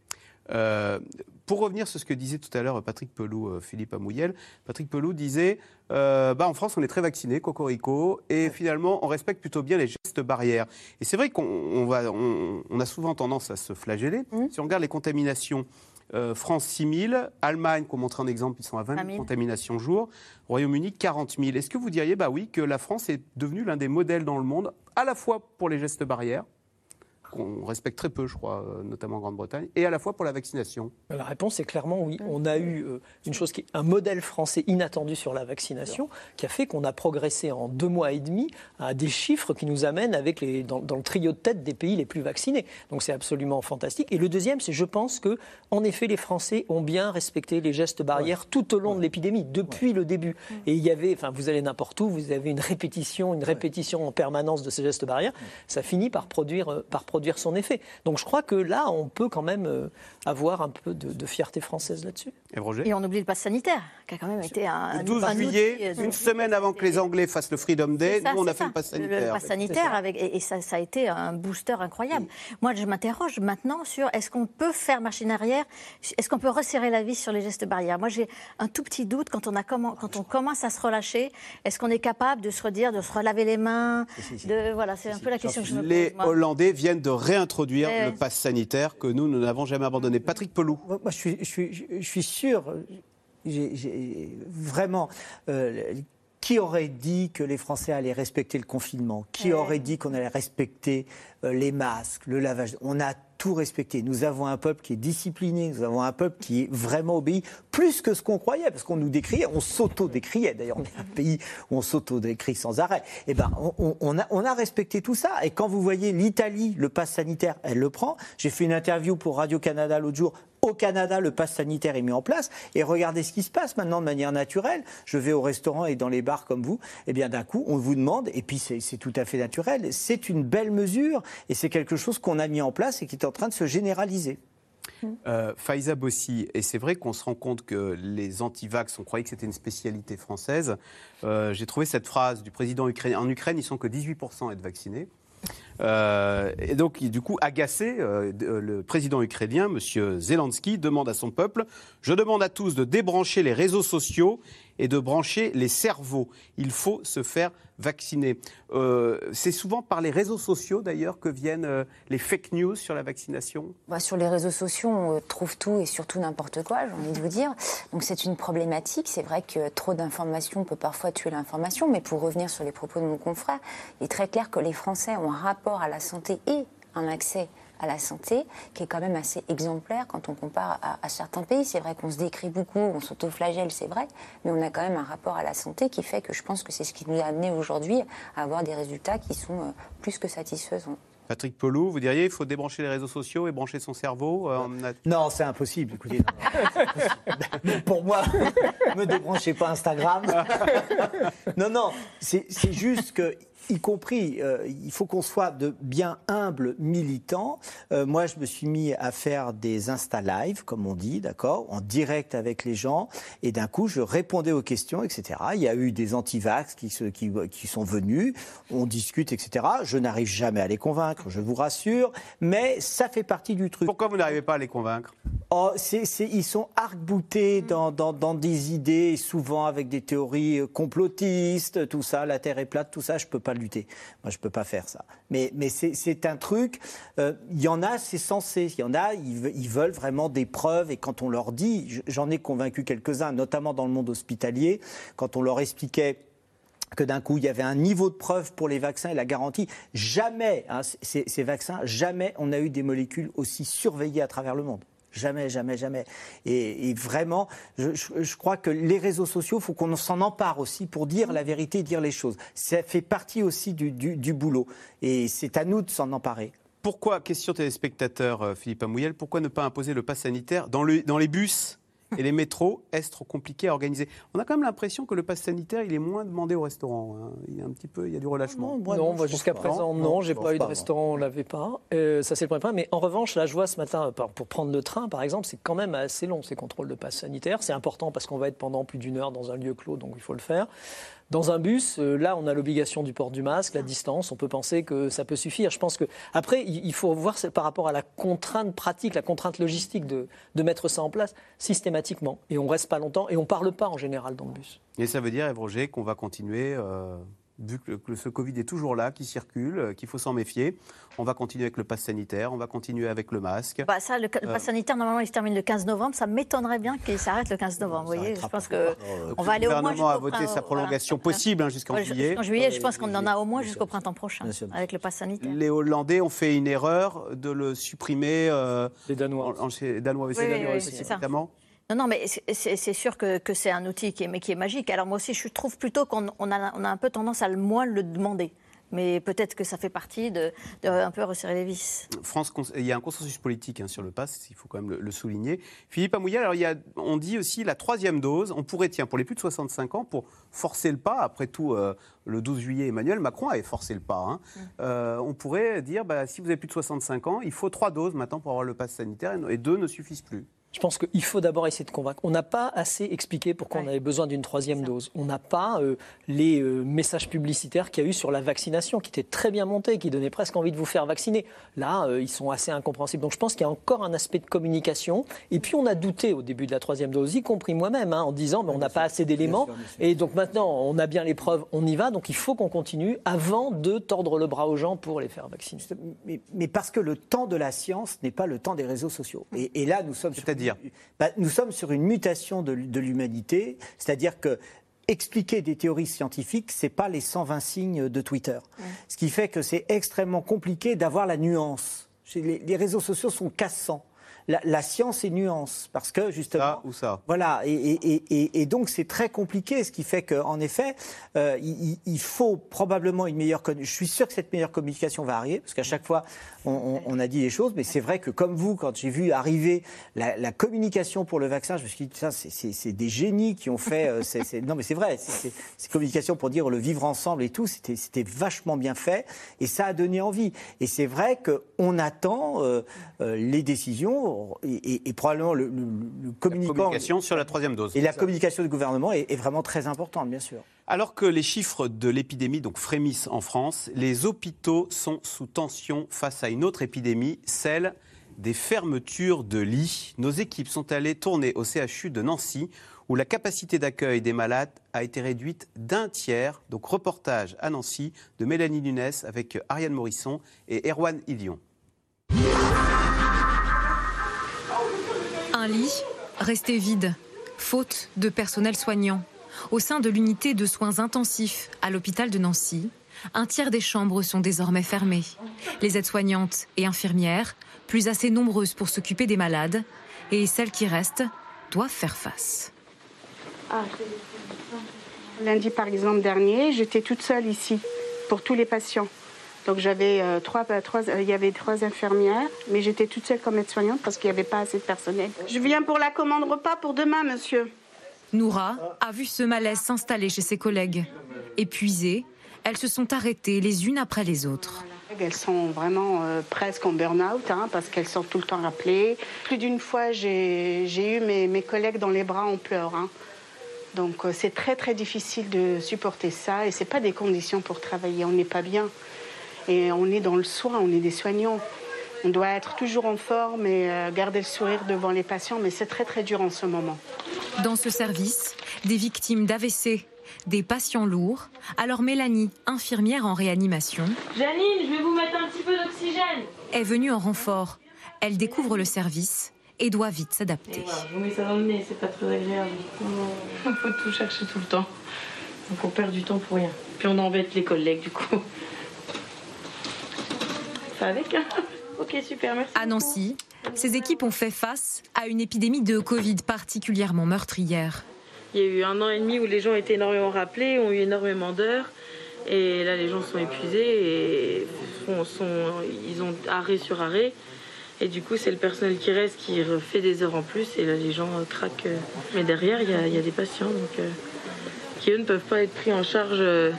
Euh, pour revenir sur ce que disait tout à l'heure Patrick Pelou, euh, Philippe Amouyel, Patrick Pelou disait euh, bah, en France, on est très vacciné, cocorico, et finalement, on respecte plutôt bien les gestes barrières. Et c'est vrai qu'on on on, a souvent tendance à se flageller. Mmh. Si on regarde les contaminations, France 6 000, Allemagne, qu'on montrait en exemple, ils sont à 20 000 contaminations jour, Royaume-Uni 40 000. Est-ce que vous diriez, bah oui, que la France est devenue l'un des modèles dans le monde, à la fois pour les gestes barrières, qu'on respecte très peu, je crois, euh, notamment en Grande-Bretagne, et à la fois pour la vaccination La réponse est clairement oui. On a eu euh, une chose qui est un modèle français inattendu sur la vaccination, qui a fait qu'on a progressé en deux mois et demi à des chiffres qui nous amènent avec les, dans, le trio de tête des pays les plus vaccinés. Donc c'est absolument fantastique. Et le deuxième, c'est je pense que, en effet, les Français ont bien respecté les gestes barrières tout au long de l'épidémie, depuis le début. Et il y avait, enfin, vous allez n'importe où, vous avez une répétition, une répétition en permanence de ces gestes barrières. Ça finit par produire, euh, par produire son effet. Donc je crois que là, on peut quand même euh, avoir un peu de, fierté française là-dessus. Et, on oublie le pass sanitaire, qui a quand même été un. Le 12 juillet, euh, une semaine avant que les Anglais fassent le Freedom Day, nous, on a fait le pass sanitaire. Le pass sanitaire, avec, et, ça, a été un booster incroyable. Moi, je m'interroge maintenant sur est-ce qu'on peut faire machine arrière Est-ce qu'on peut resserrer la vis sur les gestes barrières? Moi, j'ai un tout petit doute quand on, a quand on commence à se relâcher. Est-ce qu'on est capable de se redire, de se relaver les mains de, Voilà, c'est un peu la question que je me pose. Les Hollandais viennent de réintroduire le pass sanitaire que nous, nous n'avons jamais abandonné. Patrick Pelou. Moi, je suis, je suis, je suis sûr, vraiment. Euh, qui aurait dit que les Français allaient respecter le confinement? Qui aurait dit qu'on allait respecter euh, les masques, le lavage? On a tout respecté. Nous avons un peuple qui est discipliné, nous avons un peuple qui est vraiment obéi, plus que ce qu'on croyait, parce qu'on nous décriait, on s'auto-décriait. D'ailleurs, on est un pays où on s'auto-décrit sans arrêt. Eh ben, on, a, on a respecté tout ça. Et quand vous voyez l'Italie, le pass sanitaire, elle le prend. J'ai fait une interview pour Radio-Canada l'autre jour au Canada, le pass sanitaire est mis en place. Et regardez ce qui se passe maintenant de manière naturelle. Je vais au restaurant et dans les bars comme vous. Eh bien, d'un coup, on vous demande, et puis c'est tout à fait naturel, c'est une belle mesure et c'est quelque chose qu'on a mis en place et qui est en train de se généraliser. Euh, Faiza Bossi, et c'est vrai qu'on se rend compte que les anti-vax, on croyait que c'était une spécialité française. Euh, j'ai trouvé cette phrase du président ukrainien. En Ukraine, ils sont que 18% à être vaccinés. Euh, et donc, du coup, agacé, euh, le président ukrainien, M. Zelensky, demande à son peuple Je demande à tous de débrancher les réseaux sociaux et de brancher les cerveaux. Il faut se faire vacciner. Euh, c'est souvent par les réseaux sociaux d'ailleurs que viennent euh, les fake news sur la vaccination? Bah, Sur les réseaux sociaux, on trouve tout et surtout n'importe quoi, j'ai envie de vous dire. Donc c'est une problématique. C'est vrai que trop d'informations peut parfois tuer l'information, mais pour revenir sur les propos de mon confrère, il est très clair que les Français ont rapport à la santé et un accès à la santé, qui est quand même assez exemplaire quand on compare à, certains pays. C'est vrai qu'on se décrit beaucoup, on s'autoflagelle, c'est vrai, mais on a quand même un rapport à la santé qui fait que je pense que c'est ce qui nous a amené aujourd'hui à avoir des résultats qui sont euh, plus que satisfaisants. Patrick Pelou, vous diriez il faut débrancher les réseaux sociaux et brancher son cerveau euh, Non, c'est impossible. Écoutez, pour moi, ne débranchez pas Instagram. non, non, c'est juste que y compris, euh, il faut qu'on soit de bien humbles militants. Euh, moi, je me suis mis à faire des Insta Live, comme on dit, d'accord, en direct avec les gens, et d'un coup, je répondais aux questions, etc. Il y a eu des anti-vax qui, qui, qui sont venus, on discute, etc. Je n'arrive jamais à les convaincre, je vous rassure, mais ça fait partie du truc. Pourquoi vous n'arrivez pas à les convaincre? Oh, c'est, Ils sont arc-boutés dans, dans, dans, des idées, souvent avec des théories euh, complotistes, tout ça, la Terre est plate, tout ça, je peux pas lutter. Moi, je ne peux pas faire ça. Mais, mais c'est un truc, euh, il y en a, c'est censé. Il y en a, ils, veulent vraiment des preuves. Et quand on leur dit, j'en ai convaincu quelques-uns, notamment dans le monde hospitalier, quand on leur expliquait que d'un coup, il y avait un niveau de preuve pour les vaccins et la garantie. Jamais, hein, ces, ces vaccins, jamais on a eu des molécules aussi surveillées à travers le monde. Jamais, jamais, jamais. Et, vraiment, je, crois que les réseaux sociaux, il faut qu'on s'en empare aussi pour dire la vérité, dire les choses. Ça fait partie aussi du, du boulot. Et c'est à nous de s'en emparer. Pourquoi, question téléspectateur euh, Philippe Amouyel, pourquoi ne pas imposer le pass sanitaire dans, le, dans les bus? Et les métros, est trop compliqué à organiser? On a quand même l'impression que le pass sanitaire, il est moins demandé au restaurant. Hein. Il y a un petit peu, il y a du relâchement. Non, moi, jusqu'à présent, non, j'ai pas eu de restaurant, on l'avait pas. Euh, ça, c'est le premier point. Mais en revanche, là, je vois ce matin, pour prendre le train, par exemple, c'est quand même assez long ces contrôles de pass sanitaire. C'est important parce qu'on va être pendant plus d'une heure dans un lieu clos, donc il faut le faire. Dans un bus, euh, là, on a l'obligation du port du masque, la distance. On peut penser que ça peut suffire. Je pense que après, il faut voir par rapport à la contrainte pratique, la contrainte logistique de, mettre ça en place systématiquement. Et on reste pas longtemps et on parle pas en général dans le bus. Et ça veut dire, Eve Roger, qu'on va continuer vu que, ce Covid est toujours là, qui circule, euh, qu'il faut s'en méfier. On va continuer avec le pass sanitaire, on va continuer avec le masque. Bah ça, le, pass euh, sanitaire, normalement, il se termine le 15 novembre. Ça m'étonnerait bien qu'il s'arrête le 15 novembre. Vous voyez, je pense que on va aller au moins. Le gouvernement a voté sa prolongation possible hein, jusqu'en juillet. En juillet, je pense qu'on en a au moins jusqu'au printemps prochain avec le pass sanitaire. Les Hollandais ont fait une erreur de le supprimer. Euh, les Danois. En, Danois, oui, Danois notamment. Non, non, mais c'est sûr que, que c'est un outil qui est, mais qui est magique. Alors moi aussi, je trouve plutôt qu'on on a, on a un peu tendance à le moins le demander mais peut-être que ça fait partie de, un peu resserrer les vis. France, il y a un consensus politique hein, sur le pass, il faut quand même le, souligner. Philippe Amouillat, alors il y a, on dit aussi la troisième dose. On pourrait, tiens, pour les plus de 65 ans, pour forcer le pas, après tout, euh, le 12 juillet, Emmanuel Macron avait forcé le pas. Hein, mm. euh, on pourrait dire, bah, si vous avez plus de 65 ans, il faut trois doses maintenant pour avoir le pass sanitaire, et deux ne suffisent plus. Je pense qu'il faut d'abord essayer de convaincre. On n'a pas assez expliqué pourquoi on avait besoin d'une troisième dose. On n'a pas euh, les euh, messages publicitaires qu'il y a eu sur la vaccination, qui étaient très bien montés, qui donnaient presque envie de vous faire vacciner. Là, euh, ils sont assez incompréhensibles. Donc je pense qu'il y a encore un aspect de communication. Et puis on a douté au début de la troisième dose, y compris moi-même, hein, en disant mais on n'a pas assez d'éléments. Et donc maintenant, on a bien les preuves, on y va. Donc il faut qu'on continue avant de tordre le bras aux gens pour les faire vacciner. Mais, parce que le temps de la science n'est pas le temps des réseaux sociaux. Et, et là, nous sommes bah, nous sommes sur une mutation de, l'humanité, c'est-à-dire que expliquer des théories scientifiques, ce n'est pas les 120 signes de Twitter. Ce qui fait que c'est extrêmement compliqué d'avoir la nuance. les réseaux sociaux sont cassants la, science est nuance, parce que justement. Ça ou ça. Voilà, et, donc c'est très compliqué, ce qui fait qu'en effet, euh, il, faut probablement une meilleure. Je suis sûr que cette meilleure communication va arriver, parce qu'à chaque fois, on, a dit les choses, mais c'est vrai que comme vous, quand j'ai vu arriver la, communication pour le vaccin, je me suis dit, ça, c'est des génies qui ont fait. Euh, non, mais c'est vrai, c'est communication pour dire le vivre ensemble et tout, c'était vachement bien fait, et ça a donné envie. Et c'est vrai qu'on attend euh, les décisions et, probablement le, communication sur la troisième dose. Et la communication du gouvernement est, vraiment très importante, bien sûr. Alors que les chiffres de l'épidémie frémissent en France, les hôpitaux sont sous tension face à une autre épidémie, celle des fermetures de lits. Nos équipes sont allées tourner au CHU de Nancy où la capacité d'accueil des malades a été réduite d'un tiers. Donc reportage à Nancy de Mélanie Nunes avec Ariane Morisson et Erwan Ilion. Un lit resté vide, faute de personnel soignant. Au sein de l'unité de soins intensifs à l'hôpital de Nancy, un tiers des chambres sont désormais fermées. Les aides-soignantes et infirmières, plus assez nombreuses pour s'occuper des malades, et celles qui restent doivent faire face. Lundi, par exemple, dernier, j'étais toute seule ici pour tous les patients. Donc j'avais euh, trois, euh, euh, il y avait trois infirmières, mais j'étais toute seule comme aide-soignante parce qu'il n'y avait pas assez de personnel. Je viens pour la commande repas pour demain, monsieur. Noura a vu ce malaise s'installer chez ses collègues. Épuisées, elles se sont arrêtées les unes après les autres. Elles sont vraiment presque en burn-out hein, parce qu'elles sont tout le temps rappelées. Plus d'une fois, j'ai eu mes, collègues dans les bras en pleurs. Hein. Donc c'est très très difficile de supporter ça et c'est pas des conditions pour travailler. On n'est pas bien. Et on est dans le soin, on est des soignants. On doit être toujours en forme et euh, garder le sourire devant les patients, mais c'est très très dur en ce moment. Dans ce service, des victimes d'AVC, des patients lourds. Alors Mélanie, infirmière en réanimation. Janine, je vais vous mettre un petit peu d'oxygène. Est venue en renfort. Elle découvre le service et doit vite s'adapter. je vous mets ça dans le nez, c'est pas très agréable. On faut tout chercher tout le temps. Donc on perd du temps pour rien. Puis on embête les collègues du coup avec. Ok, super, merci. À Nancy, ces équipes ont fait face à une épidémie de Covid particulièrement meurtrière. Il y a eu un an et demi où les gens étaient énormément rappelés, ont eu énormément d'heures. Et là, les gens sont épuisés et sont, ils ont arrêt sur arrêt. Et du coup, c'est le personnel qui reste qui fait des heures en plus. Et là, les gens craquent. Mais derrière, il y a, des patients donc, euh, qui, eux, ne peuvent pas être pris en charge. Euh,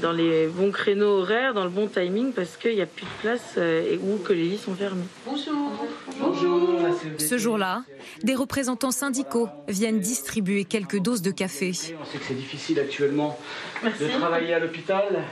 dans les bons créneaux horaires, dans le bon timing, parce qu'il n'y a plus de place euh, et ou que les lits sont fermés. Bonjour. Bonjour. Ce jour-là, des représentants syndicaux viennent distribuer quelques doses de café. On sait que c'est difficile actuellement de travailler à l'hôpital.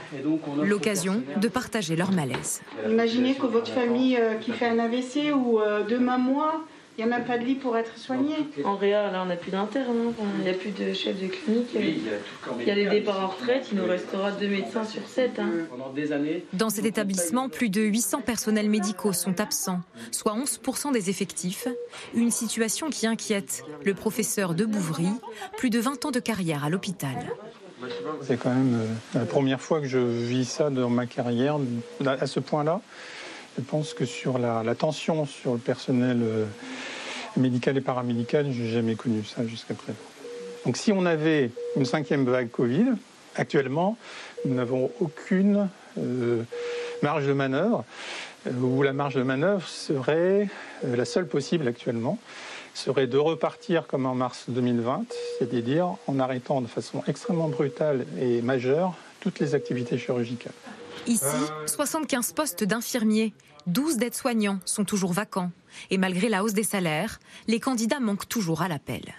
L'occasion de partager leur malaise. Imaginez que votre famille euh, qui fait un AVC ou euh, demain moi, il n'y a même pas de lit pour être soigné. En réa, là, on n'a plus d'interne, hein. Il n'y a plus de chef de clinique. Oui, il y a tout Il y a les départs en retraite, il nous restera deux médecins sur sept. hein. Pendant des années. Dans cet établissement, plus de 800 personnels médicaux sont absents, soit 11% des effectifs. Une situation qui inquiète le professeur de Bouvry, plus de 20 ans de carrière à l'hôpital. C'est quand même euh, la première fois que je vis ça dans ma carrière, à ce point-là. Je pense que sur la, tension sur le personnel euh, médical et paramédical, je n'ai jamais connu ça jusqu'à présent. Donc si on avait une cinquième vague Covid, actuellement, nous n'avons aucune euh, marge de manœuvre, euh, où la marge de manœuvre serait la seule possible actuellement, serait de repartir comme en mars 2020, c'est-à-dire en arrêtant de façon extrêmement brutale et majeure toutes les activités chirurgicales. Ici, 75 postes d'infirmiers, 12 d'aides-soignants sont toujours vacants. Et malgré la hausse des salaires, les candidats manquent toujours à l'appel.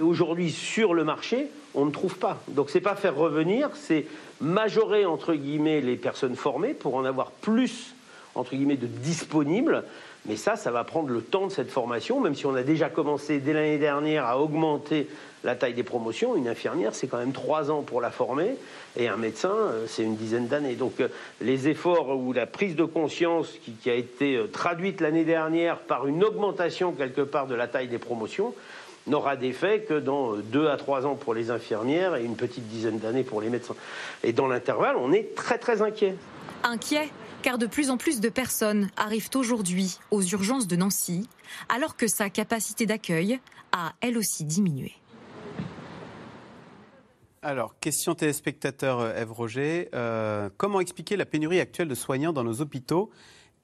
Aujourd'hui, sur le marché, on ne trouve pas. Donc, c'est pas faire revenir, c'est majorer entre guillemets les personnes formées pour en avoir plus entre guillemets de disponibles. Mais ça, ça va prendre le temps de cette formation, même si on a déjà commencé dès l'année dernière à augmenter la taille des promotions. Une infirmière, c'est quand même trois ans pour la former, et un médecin, euh, c'est une dizaine d'années. Donc euh, les efforts ou la prise de conscience qui, a été euh, traduite l'année dernière par une augmentation quelque part de la taille des promotions n'aura d'effet que dans deux à trois ans pour les infirmières et une petite dizaine d'années pour les médecins. Et dans l'intervalle, on est très très inquiet. Inquiet? Car de plus en plus de personnes arrivent aujourd'hui aux urgences de Nancy, alors que sa capacité d'accueil a elle aussi diminué. Alors, question téléspectateur euh, Ève Roger. Euh, comment expliquer la pénurie actuelle de soignants dans nos hôpitaux?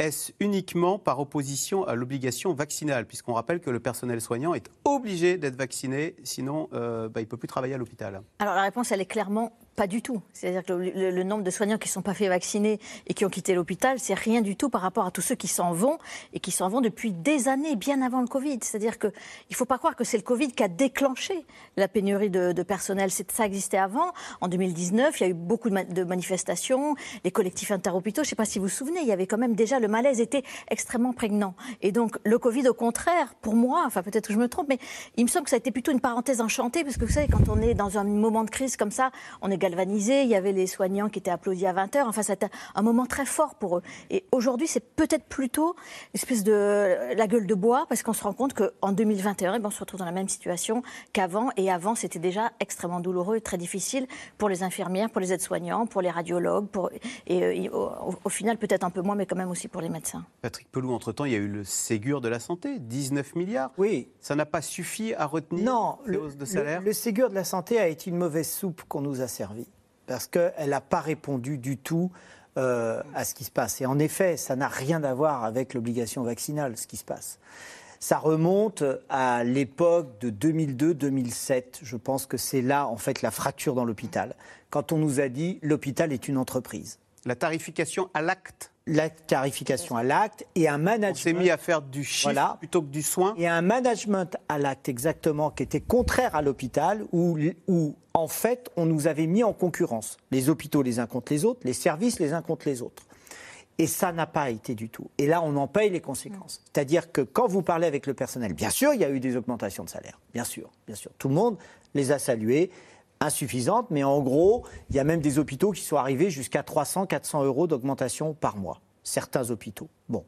Est-ce uniquement par opposition à l'obligation vaccinale? Puisqu'on rappelle que le personnel soignant est obligé d'être vacciné, sinon euh, bah, il ne peut plus travailler à l'hôpital. Alors la réponse, elle est clairement pas du tout. C'est-à-dire que le, nombre de soignants qui ne sont pas fait vacciner et qui ont quitté l'hôpital, c'est rien du tout par rapport à tous ceux qui s'en vont et qui s'en vont depuis des années, bien avant le Covid. C'est-à-dire qu'il ne faut pas croire que c'est le Covid qui a déclenché la pénurie de, de personnel. Ça existait avant. En 2019, il y a eu beaucoup de manifestations, les collectifs interhôpitaux. Je ne sais pas si vous vous souvenez, il y avait quand même déjà le malaise était extrêmement prégnant. Et donc le Covid, au contraire, pour moi, enfin peut-être que je me trompe, mais il me semble que ça a été plutôt une parenthèse enchantée, parce que vous savez, quand on est dans un moment de crise comme ça, on est il y avait les soignants qui étaient applaudis à 20h, enfin c'était un moment très fort pour eux. Et aujourd'hui, c'est peut-être plutôt une espèce de la gueule de bois, parce qu'on se rend compte qu'en 2021, eh ben, on se retrouve dans la même situation qu'avant, et avant, c'était déjà extrêmement douloureux et très difficile pour les infirmières, pour les aides-soignants, pour les radiologues, pour, et euh, au, au final, peut-être un peu moins, mais quand même aussi pour les médecins. Patrick Pelou, entre-temps, il y a eu le Ségur de la santé, 19 milliards. Oui. Ça n'a pas suffi à retenir Non, ces le, hausses de le- salaire le Ségur de la santé a été une mauvaise soupe qu'on nous a servie parce qu'elle n'a pas répondu du tout euh, à ce qui se passe. Et en effet, ça n'a rien à voir avec l'obligation vaccinale, ce qui se passe. Ça remonte à l'époque de 2002-2007. Je pense que c'est là, en fait, la fracture dans l'hôpital. Quand on nous a dit l'hôpital est une entreprise. La tarification à l'acte. La tarification à l'acte et un management. On s'est mis à faire du chiffre plutôt que du soin. Et un management à l'acte exactement qui était contraire à l'hôpital, où, où en fait on nous avait mis en concurrence les hôpitaux les uns contre les autres, les services les uns contre les autres. Et ça n'a pas été du tout. Et là, on en paye les conséquences. C'est-à-dire que quand vous parlez avec le personnel, bien sûr, il y a eu des augmentations de salaire. Bien sûr, bien sûr. Tout le monde les a saluées, insuffisantes, mais en gros, il y a même des hôpitaux qui sont arrivés jusqu'à 300, 400 euros d'augmentation par mois. Certains hôpitaux. Bon,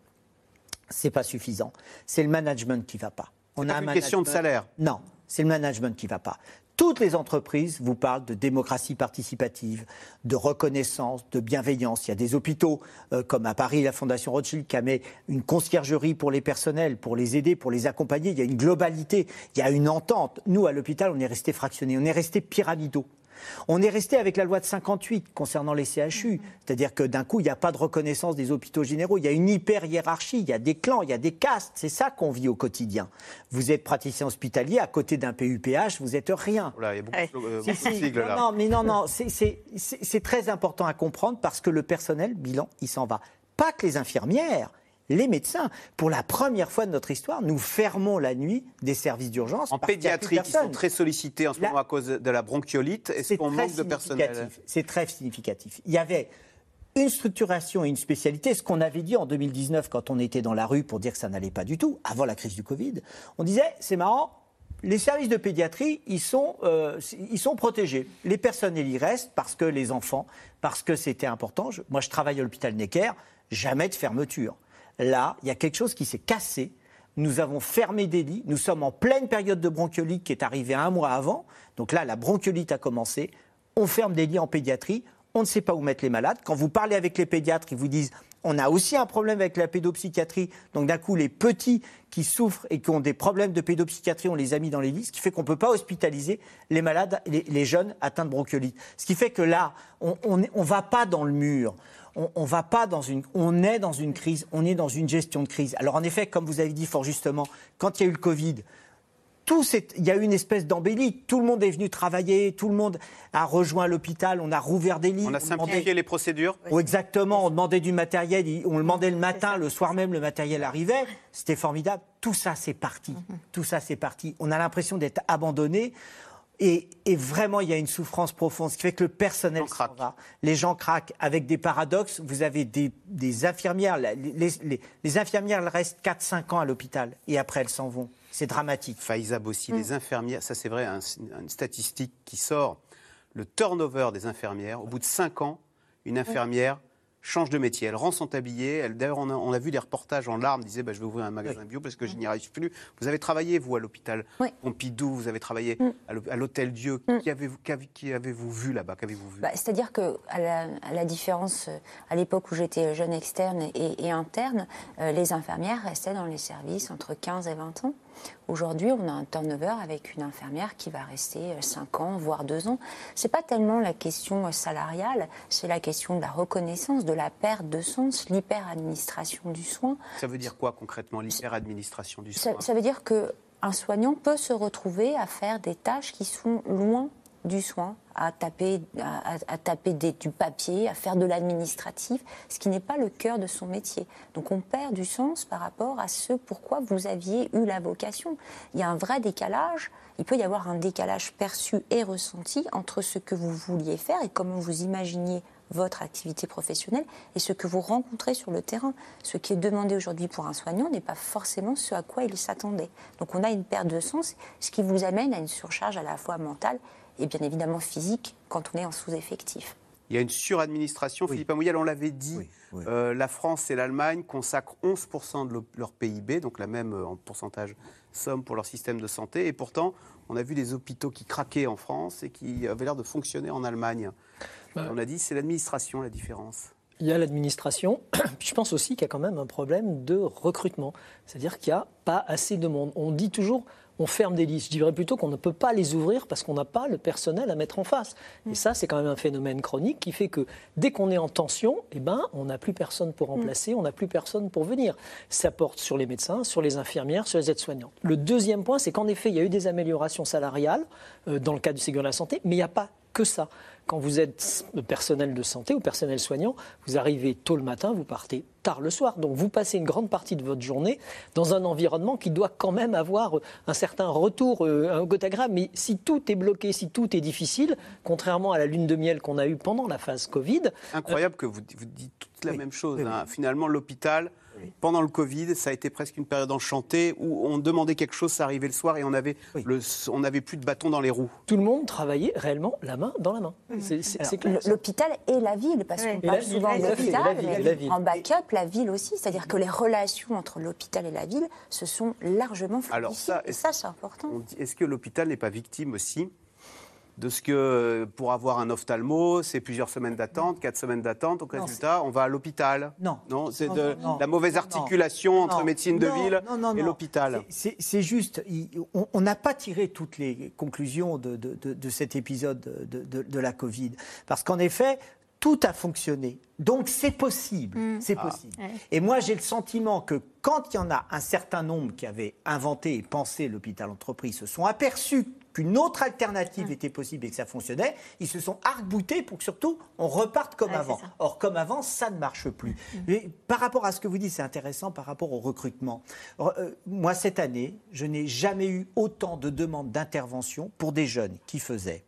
c'est pas suffisant. C'est le management qui va pas. C'est pas un une question de salaire. Non, c'est le management qui va pas. Toutes les entreprises vous parlent de démocratie participative, de reconnaissance, de bienveillance. Il y a des hôpitaux, euh, comme à Paris, la Fondation Rothschild, qui a mis une conciergerie pour les personnels, pour les aider, pour les accompagner. Il y a une globalité, il y a une entente. Nous, à l'hôpital, on est resté fractionnés, on est resté pyramidaux. On est resté avec la loi de 58 concernant les CHU, c'est-à-dire que d'un coup, il n'y a pas de reconnaissance des hôpitaux généraux, il y a une hyper-hiérarchie, il y a des clans, il y a des castes, c'est ça qu'on vit au quotidien. Vous êtes praticien hospitalier, à côté d'un PUPH, vous êtes rien. Voilà, il y a beaucoup, de- euh, Si, beaucoup de si. sigles, là. Non, non, mais non, non, c'est très important à comprendre parce que le personnel, bilan, il s'en va. Pas que les infirmières, les médecins. Pour la première fois de notre histoire, nous fermons la nuit des services d'urgence. En pédiatrie, qui sont très sollicités en ce Là- moment à cause de la bronchiolite, est-ce C'est qu'on très manque de personnel significatif. C'est très significatif. Il y avait une structuration et une spécialité, ce qu'on avait dit en 2019 quand on était dans la rue pour dire que ça n'allait pas du tout, avant la crise du Covid. On disait, c'est marrant, les services de pédiatrie, ils sont, euh, ils sont protégés. Les personnels y restent parce que les enfants, parce que c'était important. Je- moi, je travaille à l'hôpital Necker, jamais de fermeture. Là, il y a quelque chose qui s'est cassé. Nous avons fermé des lits. Nous sommes en pleine période de bronchiolite qui est arrivée un mois avant. Donc là, la bronchiolite a commencé. On ferme des lits en pédiatrie. On ne sait pas où mettre les malades. Quand vous parlez avec les pédiatres, ils vous disent on a aussi un problème avec la pédopsychiatrie. Donc d'un coup, les petits qui souffrent et qui ont des problèmes de pédopsychiatrie, on les a mis dans les lits, ce qui fait qu'on ne peut pas hospitaliser les malades, les, jeunes atteints de bronchiolite. Ce qui fait que là, on ne va pas dans le mur. On, on va pas dans une, on est dans une crise, on est dans une gestion de crise. Alors en effet, comme vous avez dit fort justement, quand il y a eu le Covid, tout il y a eu une espèce d'embellie. Tout le monde est venu travailler, tout le monde a rejoint l'hôpital, on a rouvert des lits. On a simplifié demandait- les procédures Oh, exactement, on demandait du matériel, on le demandait le matin, le soir même, le matériel arrivait. C'était formidable. Tout ça, c'est parti. Tout ça, c'est parti. On a l'impression d'être abandonné. Et, et vraiment, il y a une souffrance profonde, ce qui fait que le personnel s'en va. Les gens craquent avec des paradoxes. Vous avez des, des infirmières, les, les- les infirmières elles restent 4-5 ans à l'hôpital et après elles s'en vont. C'est dramatique. Faïza Bossi, Mm. les infirmières, ça c'est vrai, un- une statistique qui sort, le turnover des infirmières, au bout de 5 ans, une infirmière change de métier, elle rend son tablier, elle, d'ailleurs on a, on a vu des reportages en larmes, disait bah, je vais ouvrir un magasin bio parce que je n'y arrive plus. Vous avez travaillé vous à l'hôpital Pompidou, vous avez travaillé Mm. à l'hô- à l'hôtel Dieu, qui avez-vous qu'avez- qui avez-vous vu là-bas? Qu'avez-vous vu? Bah, C'est-à-dire que, à la, à la différence, euh, à l'époque où j'étais jeune externe et, et interne, euh, les infirmières restaient dans les services entre 15 et 20 ans. Aujourd'hui, on a un turnover avec une infirmière qui va rester 5 ans, voire 2 ans. C'est pas tellement la question euh, salariale, c'est la question de la reconnaissance, de la perte de sens, l'hyper-administration du soin. Ça veut dire quoi concrètement, l'hyper-administration du Ça, soin? ça veut dire qu'un soignant peut se retrouver à faire des tâches qui sont loin du soin, à taper, à, taper du papier, à faire de l'administratif, ce qui n'est pas le cœur de son métier. Donc on perd du sens par rapport à ce pourquoi vous aviez eu la vocation. Il y a un vrai décalage, il peut y avoir un décalage perçu et ressenti entre ce que vous vouliez faire et comment vous imaginiez votre activité professionnelle et ce que vous rencontrez sur le terrain. Ce qui est demandé aujourd'hui pour un soignant n'est pas forcément ce à quoi il s'attendait. Donc on a une perte de sens, ce qui vous amène à une surcharge à la fois mentale et bien évidemment physique quand on est en sous-effectif. Il y a une suradministration. Philippe Amouyal, on l'avait dit, euh, la France et l'Allemagne consacrent 11% de le- leur PIB, donc la même euh, en pourcentage somme pour leur système de santé. Et pourtant, on a vu des hôpitaux qui craquaient en France et qui avaient l'air de fonctionner en Allemagne. On a dit c'est l'administration la différence. Il y a l'administration. Puis je pense aussi qu'il y a quand même un problème de recrutement. C'est-à-dire qu'il n'y a pas assez de monde. On dit toujours on ferme des listes. Je dirais plutôt qu'on ne peut pas les ouvrir parce qu'on n'a pas le personnel à mettre en face. Et ça, c'est quand même un phénomène chronique qui fait que dès qu'on est en tension, eh ben, on n'a plus personne pour remplacer, on n'a plus personne pour venir. Ça porte sur les médecins, sur les infirmières, sur les aides-soignantes. Le deuxième point, c'est qu'en effet, il y a eu des améliorations salariales euh, dans le cadre du Ségur de la Santé, mais il n'y a pas que ça. Quand vous êtes personnel de santé ou personnel soignant, vous arrivez tôt le matin, vous partez tard le soir. Donc vous passez une grande partie de votre journée dans un environnement qui doit quand même avoir euh, un certain retour, euh, un gotagramme. Mais si tout est bloqué, si tout est difficile, contrairement à la lune de miel qu'on a eue pendant la phase Covid, Incroyable que vous, vous dites toute la même chose. hein. Finalement, l'hôpital, pendant le Covid, ça a été presque une période enchantée où on demandait quelque chose, ça arrivait le soir et on avait, le, on n'avait plus de bâton dans les roues. tout le monde travaillait réellement la main dans la main. C'est L'hôpital et la ville, parce qu'on parle ville, souvent de l'hôpital, mais la ville. en backup, la ville aussi. C'est-à-dire que les relations entre l'hôpital et la ville se sont largement Alors fluidifiées. ça, et ça, c'est important. Est-ce que l'hôpital n'est pas victime aussi de ce que euh, pour avoir un ophtalmo, c'est plusieurs semaines d'attente, quatre semaines d'attente. Non, résultat, on va à l'hôpital. Non. Non, c'est de non, la mauvaise non, articulation entre médecine de ville et l'hôpital. C'est juste, on- n'a pas tiré toutes les conclusions de, de- de- de cet épisode de, de- de la Covid. Parce qu'en effet, tout a fonctionné. Donc c'est possible. C'est Ah. possible. Ouais. Et moi, j'ai le sentiment que quand il y en a un certain nombre qui avaient inventé et pensé l'hôpital entreprise se sont aperçus qu'une autre alternative était possible et que ça fonctionnait, ils se sont arc-boutés pour que surtout on reparte comme Ouais, avant. Or, comme avant, ça ne marche plus. Mais par rapport à ce que vous dites, c'est intéressant par rapport au recrutement. Re- euh, moi, cette année, je n'ai jamais eu autant de demandes d'intervention pour des jeunes qui faisaient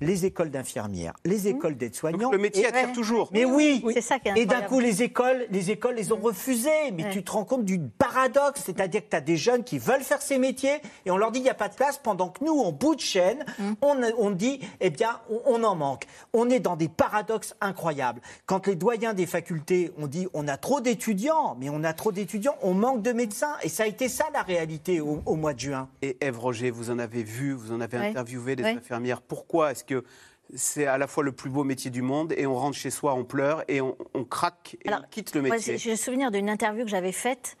les écoles d'infirmières, les écoles d'aides-soignants. Le métier et- attire toujours. Mais oui, C'est ça qui est Et d'un coup, les écoles, les écoles les ont refusées. Mais Ouais. tu te rends compte du paradoxe, c'est-à-dire que tu as des jeunes qui veulent faire ces métiers et on leur dit il n'y a pas de place pendant que nous, en bout de chaîne, on, on dit eh bien, on, on en manque. On est dans des paradoxes incroyables. Quand les doyens des facultés ont dit on a trop d'étudiants, mais on a trop d'étudiants, on manque de médecins. Et ça a été ça la réalité au, au mois de juin. Et Ève Roger, vous en avez vu, vous en avez Ouais. interviewé des Ouais. infirmières. Pourquoi est-ce que c'est à la fois le plus beau métier du monde et on rentre chez soi, on pleure et on, on craque et Alors, on quitte le métier J'ai le souvenir d'une interview que j'avais faite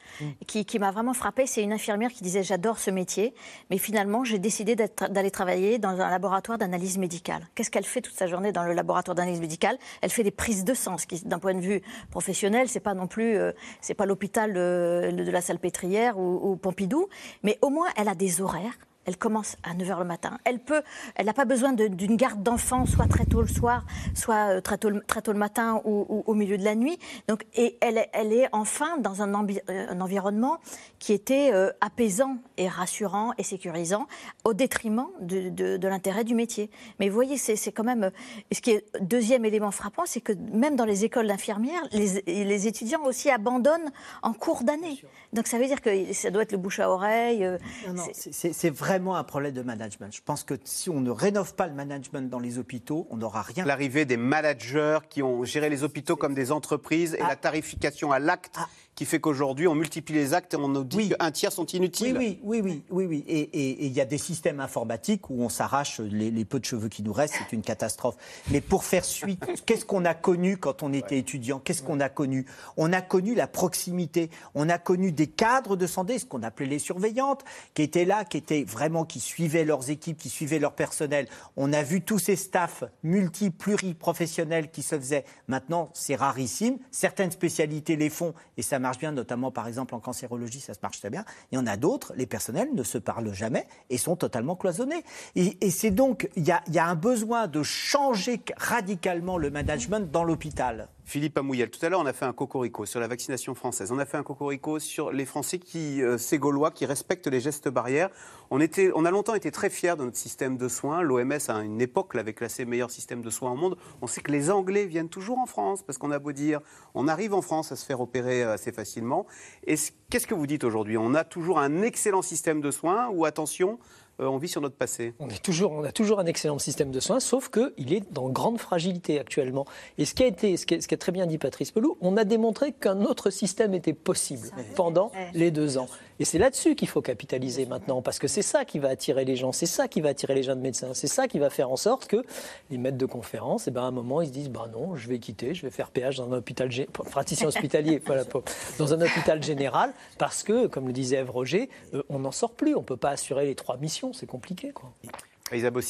qui, qui m'a vraiment frappée. C'est une infirmière qui disait J'adore ce métier, mais finalement, j'ai décidé d'aller travailler dans un laboratoire d'analyse médicale. Qu'est-ce qu'elle fait toute sa journée dans le laboratoire d'analyse médicale? Elle fait des prises de sang, ce qui, d'un point de vue professionnel, c'est pas non plus, euh, c'est pas l'hôpital euh, de la Salpêtrière ou, ou Pompidou, mais au moins, elle a des horaires. Elle commence à 9h le matin. Elle peut, elle n'a pas besoin de- d'une garde d'enfants, soit très tôt le soir, soit euh, très tôt, le- très tôt le matin ou, ou au milieu de la nuit. Donc, et elle, est- elle est enfin dans un, ambi- euh, un environnement qui était euh, apaisant et rassurant et sécurisant, au détriment de, de- de l'intérêt du métier. Mais vous voyez, c'est c'est quand même. et ce qui est deuxième élément frappant, c'est que même dans les écoles d'infirmières, les, les étudiants aussi abandonnent en cours d'année. Donc ça veut dire que ça doit être le bouche à oreille. Non, non, c'est- c'est- c'est c'est vraiment un problème de management. Je pense que si on ne rénove pas le management dans les hôpitaux, on n'aura rien. L'arrivée des managers qui ont géré les hôpitaux comme des entreprises et Ah. la tarification à l'acte qui fait qu'aujourd'hui on multiplie les actes et on nous dit Oui. qu'un tiers sont inutiles. Oui, oui, oui, oui, et il y a des systèmes informatiques où on s'arrache les, les peu de cheveux qui nous restent, c'est une catastrophe. Mais pour faire suite, qu'est-ce qu'on a connu quand on était étudiant? Qu'est-ce qu'on a connu? On a connu la proximité. On a connu des cadres de santé, ce qu'on appelait les surveillantes, qui étaient là, qui étaient vraiment, qui suivaient leurs équipes, qui suivaient leur personnel. On a vu tous ces staffs multi, pluriprofessionnels qui se faisaient. Maintenant, c'est rarissime. Certaines spécialités les font et ça marche bien, notamment par exemple en cancérologie, ça se marche très bien. Il y en a d'autres, les personnels ne se parlent jamais et sont totalement cloisonnés. Et, c'est donc, il y y a un besoin de changer radicalement le management dans l'hôpital. Philippe Amouyel, tout à l'heure on a fait un cocorico sur la vaccination française. On a fait un cocorico sur les Français qui, euh, ces Gaulois, qui respectent les gestes barrières. On, a longtemps été très fiers de notre système de soins. L'OMS, à une époque, l'avait classé meilleur système de soins au monde. On sait que les Anglais viennent toujours en France, parce qu'on a beau dire, on arrive en France à se faire opérer euh, assez facilement. Qu'est-ce que vous dites aujourd'hui? On a toujours un excellent système de soins ou attention, on vit sur notre passé On, est toujours, on a toujours un excellent système de soins, sauf qu'il est dans grande fragilité actuellement. Et ce qui a été, ce qui a, ce qui a très bien dit Patrice Pelou, on a démontré qu'un autre système était possible pendant les deux ans. Et c'est là-dessus qu'il faut capitaliser maintenant, parce que c'est ça qui va attirer les gens, c'est ça qui va attirer les jeunes médecins, c'est ça qui va faire en sorte que les maîtres de conférence, eh ben, à un moment, ils se disent, bah non, je vais quitter, je vais faire péage dans un hôpital, gé- praticien hospitalier, voilà, pas- dans un hôpital général, parce que, comme le disait Ève Roger, euh, on n'en sort plus, on ne peut pas assurer les trois missions, c'est compliqué. Quoi.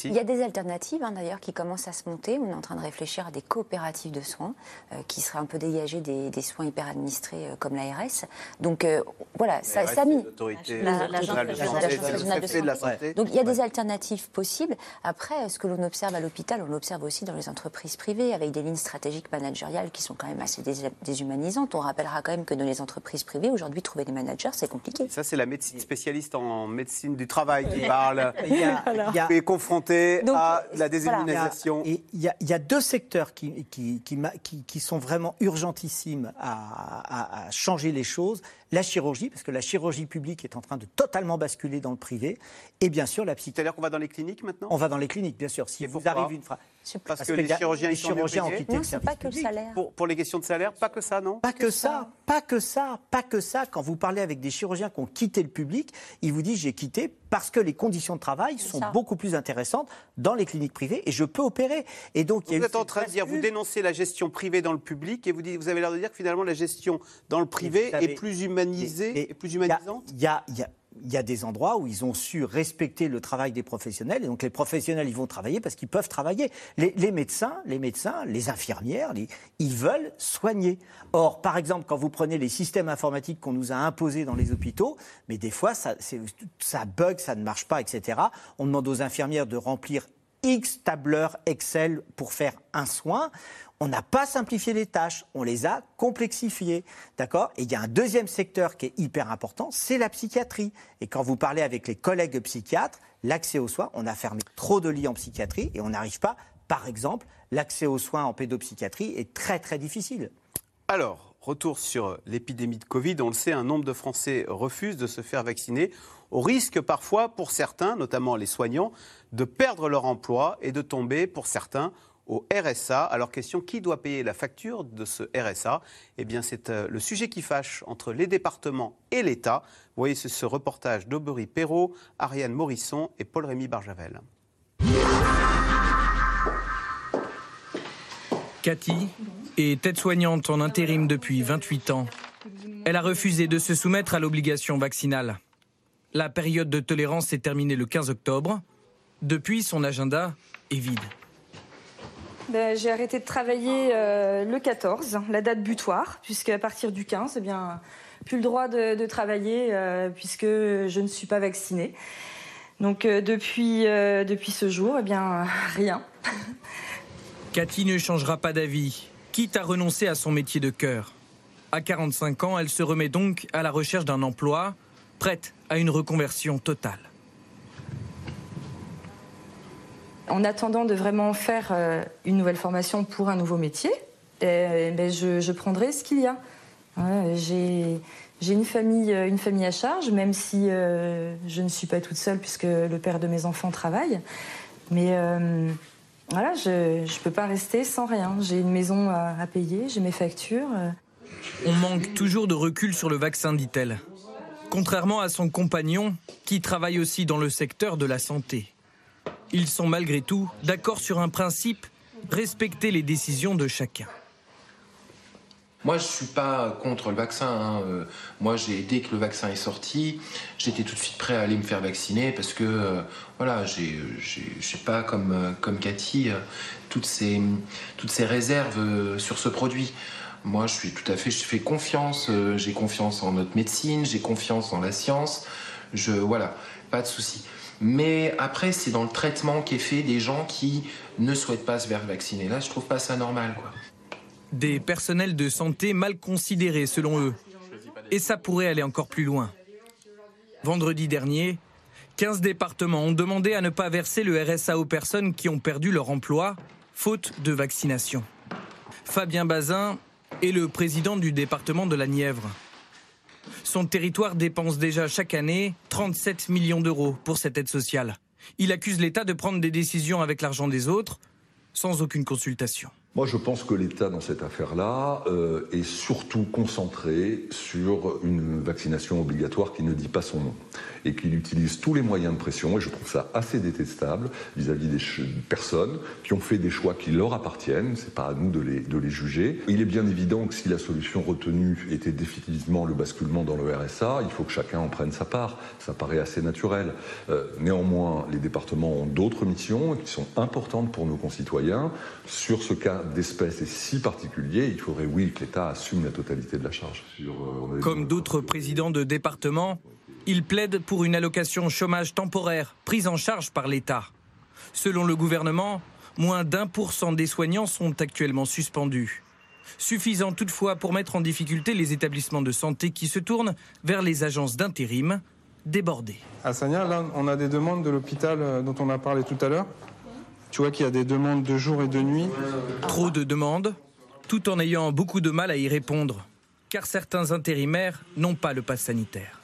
Il y a des alternatives hein, d'ailleurs qui commencent à se monter. On est en train de réfléchir à des coopératives de soins euh, qui seraient un peu dégagées des, des soins hyper administrés euh, comme l'ARS. Donc euh, voilà, ça, ça a mis. l'autorité La- l'agence de santé, de santé, de la. Donc il y a des alternatives possibles. Après, ce que l'on observe à l'hôpital, on l'observe aussi dans les entreprises privées avec des lignes stratégiques managériales qui sont quand même assez dés- déshumanisantes. On rappellera quand même que dans les entreprises privées, aujourd'hui, trouver des managers, c'est compliqué. Ça, c'est la médecine spécialiste en médecine du travail qui parle. Il y a- il y a- confronté Donc, à la voilà. déshumanisation. Et il y, a- il y a deux secteurs qui, qui, qui, ma- qui- qui sont vraiment urgentissimes à, à- à changer les choses. la chirurgie, parce que la chirurgie publique est en train de totalement basculer dans le privé, et bien sûr la psychiatrie. C'est-à-dire qu'on va dans les cliniques maintenant? On va dans les cliniques, bien sûr. Si vous arrive une phrase. Parce, que, les chirurgiens, les chirurgiens ont quitté Non, le pas que le public. salaire. Pour, pour les questions de salaire, pas que ça, non Pas que ça, pas que ça, pas que ça. Quand vous parlez avec des chirurgiens qui ont quitté le public, ils vous disent j'ai quitté parce que les conditions de travail sont ça. beaucoup plus intéressantes dans les cliniques privées et je peux opérer. Et donc, il y a Vous eu êtes en train de dire, vous dénoncez la gestion privée dans le public et vous, dites, vous avez l'air de dire que finalement la gestion dans le privé savez, est plus humanisée et plus Il y a- humanisante Il y a, il y a- il y a des endroits où ils ont su respecter le travail des professionnels. Et donc les professionnels, ils vont travailler parce qu'ils peuvent travailler. Les, médecins, les médecins, les infirmières, ils veulent soigner. Or, par exemple, quand vous prenez les systèmes informatiques qu'on nous a imposés dans les hôpitaux, mais des fois, ça, ça bug, ça ne marche pas, etc. On demande aux infirmières de remplir X tableurs Excel pour faire un soin. On n'a pas simplifié les tâches, on les a complexifiées. D'accord? Et il y a un deuxième secteur qui est hyper important, c'est la psychiatrie. Et quand vous parlez avec les collègues psychiatres, l'accès aux soins, on a fermé trop de lits en psychiatrie et on n'arrive pas, par exemple, l'accès aux soins en pédopsychiatrie est très très difficile. Alors, retour sur l'épidémie de Covid. On le sait, un nombre de Français refusent de se faire vacciner, au risque parfois pour certains, notamment les soignants, de perdre leur emploi et de tomber pour certains au RSA. Alors question, qui doit payer la facture de ce RSA Eh bien c'est euh, le sujet qui fâche entre les départements et l'État. Vous voyez ce, reportage d'Aubery Perrault, Ariane Morisson et Paul-Rémy Barjavel. Cathy est aide-soignante en intérim depuis 28 ans. Elle a refusé de se soumettre à l'obligation vaccinale. La période de tolérance est terminée le 15 octobre. Depuis, son agenda est vide. Ben, j'ai arrêté de travailler euh, le 14, la date butoir, puisque à partir du 15, eh bien, plus le droit de, de travailler euh, puisque je ne suis pas vaccinée. Donc euh, depuis, depuis ce jour, eh bien, rien. Cathy ne changera pas d'avis, quitte à renoncer à son métier de cœur. À 45 ans, elle se remet donc à la recherche d'un emploi, prête à une reconversion totale. En attendant de vraiment faire euh, une nouvelle formation pour un nouveau métier, eh, ben, je, prendrai ce qu'il y a. J'ai une famille, euh, une famille à charge, même si euh, je ne suis pas toute seule puisque le père de mes enfants travaille. Mais voilà, je ne peux pas rester sans rien. J'ai une maison à, à payer, j'ai mes factures. On manque toujours de recul sur le vaccin, dit-elle. Contrairement à son compagnon, qui travaille aussi dans le secteur de la santé. Ils sont malgré tout d'accord sur un principe, respecter les décisions de chacun. Moi, je suis pas contre le vaccin. hein. Euh, Moi, j'ai dès que le vaccin est sorti, j'étais tout de suite prêt à aller me faire vacciner parce que euh, voilà, j'ai, je sais pas comme euh, comme Cathy, toutes ces toutes ces réserves sur ce produit. Moi, je suis tout à fait, je fais confiance. euh, J'ai confiance en notre médecine, j'ai confiance en la science. Je voilà, pas de souci. Mais après, c'est dans le traitement qui est fait des gens qui ne souhaitent pas se faire vacciner. Là, je trouve pas ça normal. Des personnels de santé mal considérés selon eux. Et ça pourrait aller encore plus loin. Vendredi dernier, 15 départements ont demandé à ne pas verser le RSA aux personnes qui ont perdu leur emploi, faute de vaccination. Fabien Bazin est le président du département de la Nièvre. Son territoire dépense déjà chaque année 37 millions d'euros pour cette aide sociale. Il accuse l'État de prendre des décisions avec l'argent des autres, sans aucune consultation. Moi, je pense que l'État, dans cette affaire-là, euh, est surtout concentré sur une vaccination obligatoire qui ne dit pas son nom et qu'il utilise tous les moyens de pression. Et je trouve ça assez détestable vis-à-vis des personnes qui ont fait des choix qui leur appartiennent. C'est pas à nous de les, de les juger. Il est bien évident que si la solution retenue était définitivement le basculement dans le RSA, il faut que chacun en prenne sa part. Ça paraît assez naturel. Euh, néanmoins, les départements ont d'autres missions qui sont importantes pour nos concitoyens. Sur ce cas d'espèce et si particulier, il faudrait, oui, que l'État assume la totalité de la charge. Sur, euh, on a- Comme d'autres présidents de département, il plaide pour une allocation chômage temporaire prise en charge par l'État. Selon le gouvernement, moins d'un pour cent des soignants sont actuellement suspendus. Suffisant toutefois pour mettre en difficulté les établissements de santé qui se tournent vers les agences d'intérim débordées. À Sagna, là, on a des demandes de l'hôpital euh, dont on a parlé tout à l'heure. Tu vois qu'il y a des demandes de jour et de nuit. Trop de demandes, tout en ayant beaucoup de mal à y répondre. car certains intérimaires n'ont pas le pass sanitaire.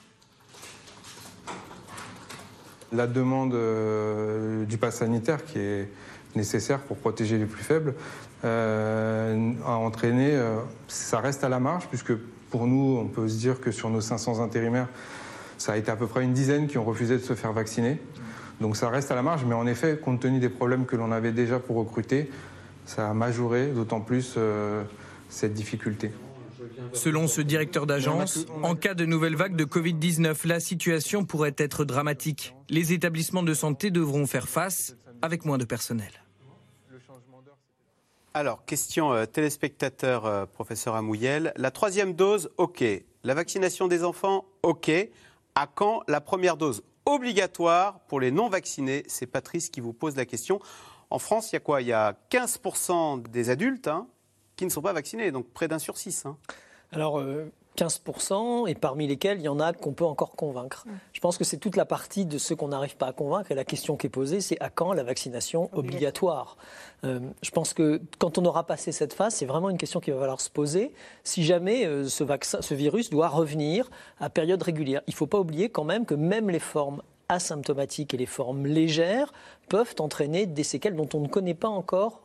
La demande euh, du pass sanitaire qui est nécessaire pour protéger les plus faibles euh, a entraîné, euh, ça reste à la marge puisque pour nous, on peut se dire que sur nos 500 intérimaires, ça a été à peu près une dizaine qui ont refusé de se faire vacciner. Donc ça reste à la marge, mais en effet, compte tenu des problèmes que l'on avait déjà pour recruter, ça a majoré d'autant plus cette difficulté. Selon ce directeur d'agence, en cas de nouvelle vague de Covid-19, la situation pourrait être dramatique. Les établissements de santé devront faire face avec moins de personnel. Alors, question euh, téléspectateur, euh, professeur Amouyel. La troisième dose, OK. La vaccination des enfants, OK. À quand la première dose obligatoire pour les non-vaccinés C'est Patrice qui vous pose la question. En France, il y a quoi? Il y a 15% des adultes hein, qui ne sont pas vaccinés, donc près d'un sur six. Hein. Alors, 15%, euh, et parmi lesquels il y en a qu'on peut encore convaincre. Je pense que c'est toute la partie de ceux qu'on n'arrive pas à convaincre. Et la question qui est posée, c'est à quand la vaccination obligatoire? Euh, Je pense que quand on aura passé cette phase, c'est vraiment une question qui va falloir se poser. Si jamais euh, ce, vaccin, ce virus doit revenir à période régulière, il ne faut pas oublier quand même que même les formes asymptomatiques et les formes légères peuvent entraîner des séquelles dont on ne connaît pas encore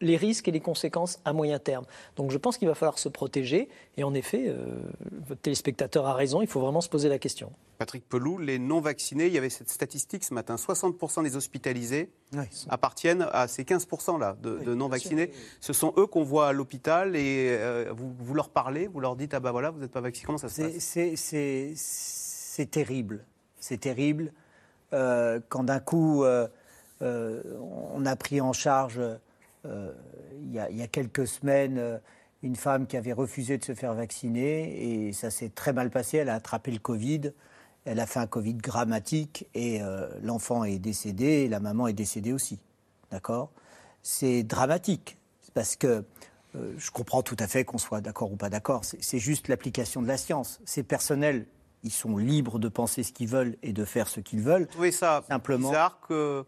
les risques et les conséquences à moyen terme. Donc je pense qu'il va falloir se protéger. Et en effet, euh, votre téléspectateur a raison, il faut vraiment se poser la question. Patrick Pelou, les non-vaccinés, il y avait cette statistique ce matin, 60% des hospitalisés appartiennent à ces 15% de, non-vaccinés. Ce sont eux qu'on voit à l'hôpital et euh, vous, leur parlez, vous leur dites, ah ben voilà, vous n'êtes pas vacciné, comment ça se passe? C'est terrible, c'est terrible. Euh, quand d'un coup, on a pris en charge euh, il y, a, quelques semaines euh, une femme qui avait refusé de se faire vacciner et ça s'est très mal passé. Elle a attrapé le Covid. Elle a fait un Covid grammatique et euh, l'enfant est décédé et la maman est décédée aussi. D'accord? C'est dramatique parce que je comprends tout à fait qu'on soit d'accord ou pas d'accord. C'est juste l'application de la science. Ces personnels, ils sont libres de penser ce qu'ils veulent et de faire ce qu'ils veulent. Oui, ça simplement. bizarre que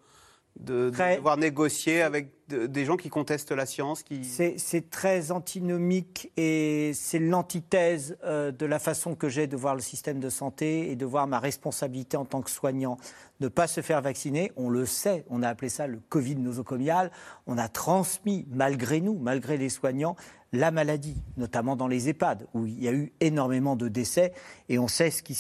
de, devoir négocier avec des gens qui contestent la science qui... C'est très antinomique et c'est l'antithèse euh, de la façon que j'ai de voir le système de santé et de voir ma responsabilité en tant que soignant. Ne pas se faire vacciner, on le sait, on a appelé ça le Covid nosocomial, on a transmis, malgré nous, malgré les soignants, la maladie, notamment dans les EHPAD, où il y a eu énormément de décès, et on sait ce qui